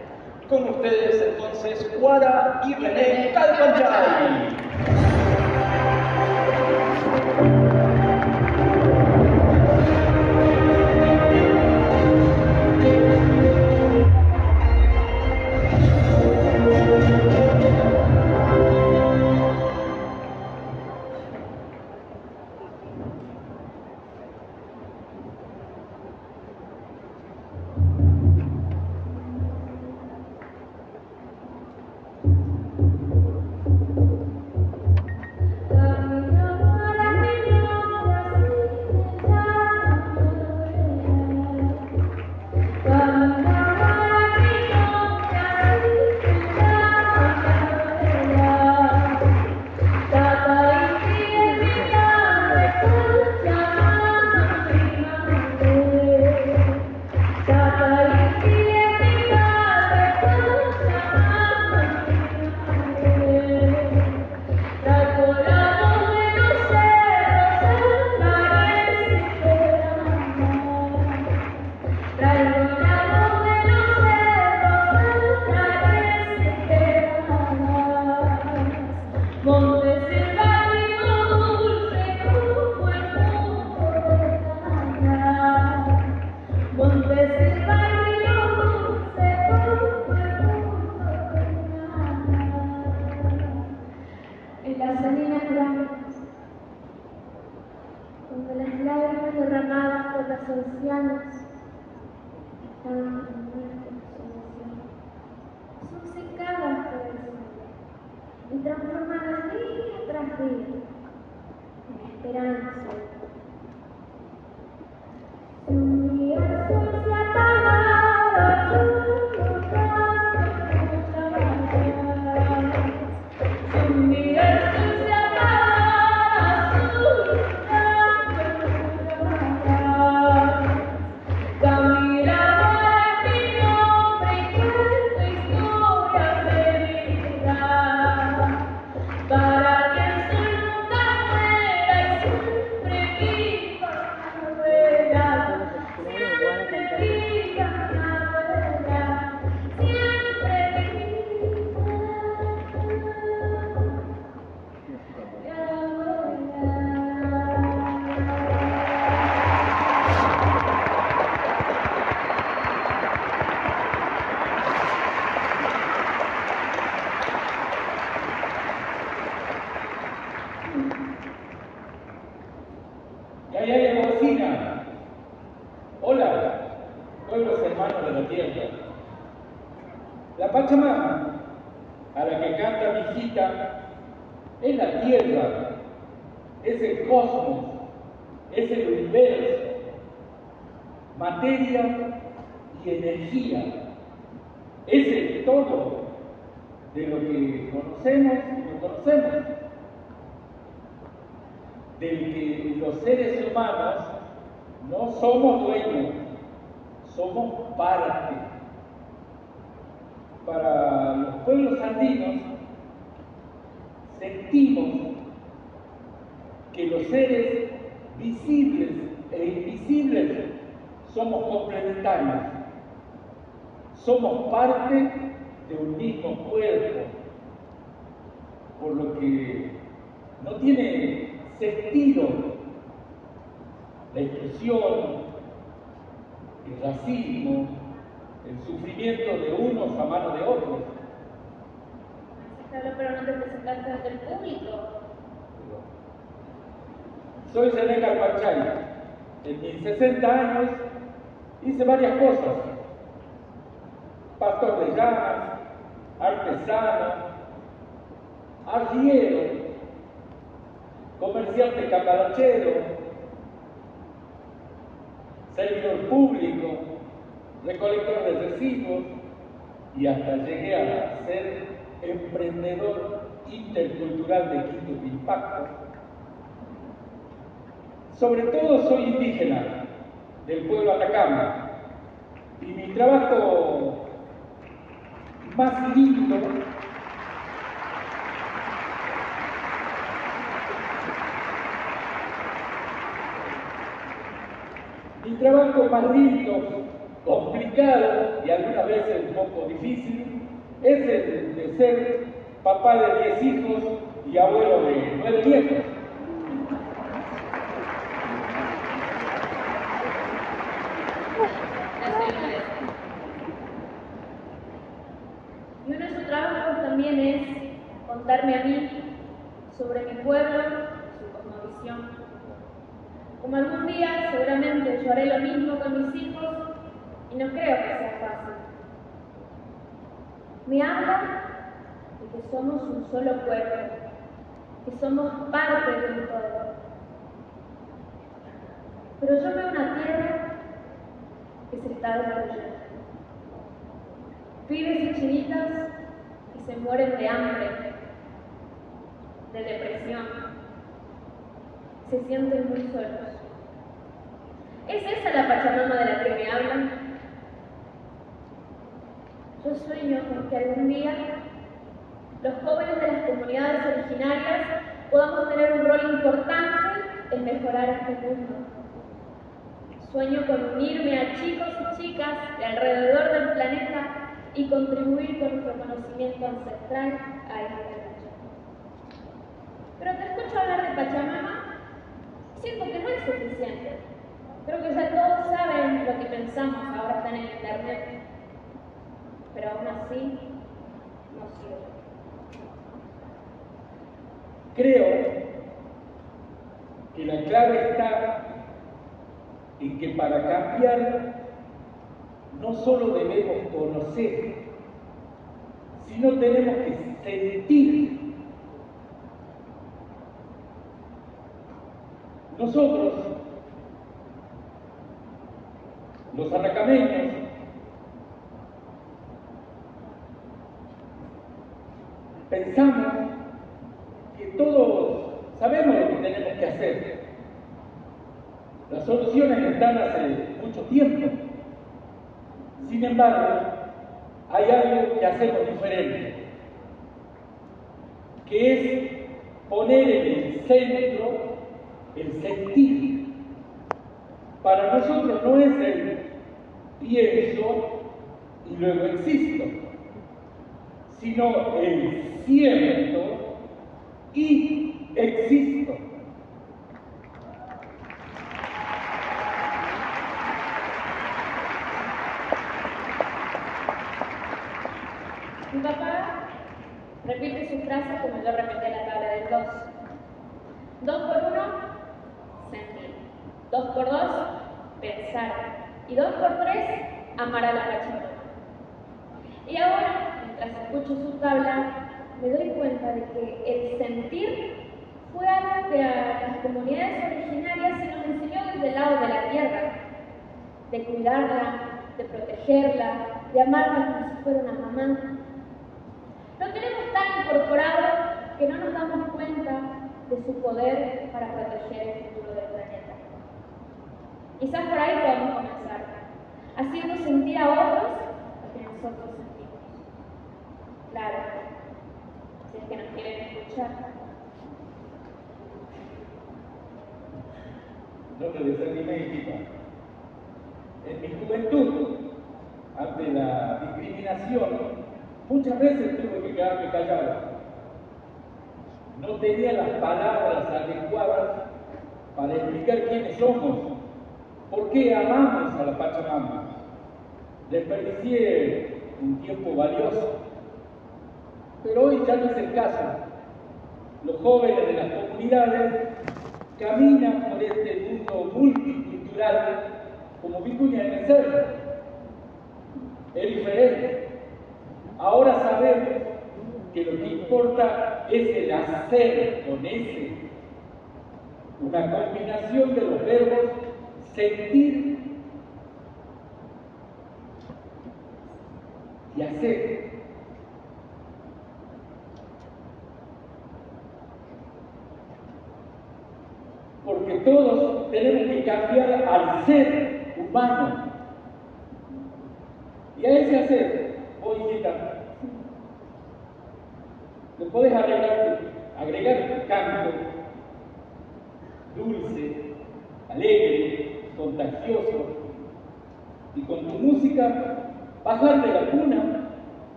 Con ustedes entonces, Guara y René Calpanchay. Thank you. Comerciante cacarachero, servidor público, recolector de residuos y hasta llegué a ser emprendedor intercultural de Quito Impacto. Sobre todo soy indígena del pueblo Atacama y mi trabajo más lindo trabajo más lindo, complicado y algunas veces un poco difícil es el de ser papá de 10 hijos y abuelo de 9 nietos. Y uno de sus trabajos también es contarme a mí sobre mi pueblo, su cosmovisión. Como algún día seguramente yo haré lo mismo con mis hijos y no creo que sea fácil. Me habla de que somos un solo pueblo, que somos parte de un todo. Pero yo veo una tierra que se está destruyendo. Pibes y chinitas que se mueren de hambre, de depresión, se sienten muy solos. ¿Es esa la Pachamama de la que me hablan? Yo sueño con que algún día los jóvenes de las comunidades originarias podamos tener un rol importante en mejorar este mundo. Sueño con unirme a chicos y chicas de alrededor del planeta y contribuir con nuestro conocimiento ancestral a esta lucha. Pero te escucho hablar de Pachamama, siento que no es suficiente. Creo que ya todos saben lo que pensamos, ahora están en internet, pero aún así no sirve. Creo que la clave está en que para cambiar no solo debemos conocer, sino tenemos que sentir. Nosotros, los atacameños, pensamos que todos sabemos lo que tenemos que hacer. Las soluciones están hace mucho tiempo. Sin embargo, hay algo que hacemos diferente, que es poner en el centro el sentir. Para nosotros no es el pienso y luego existo, sino el siento y existo.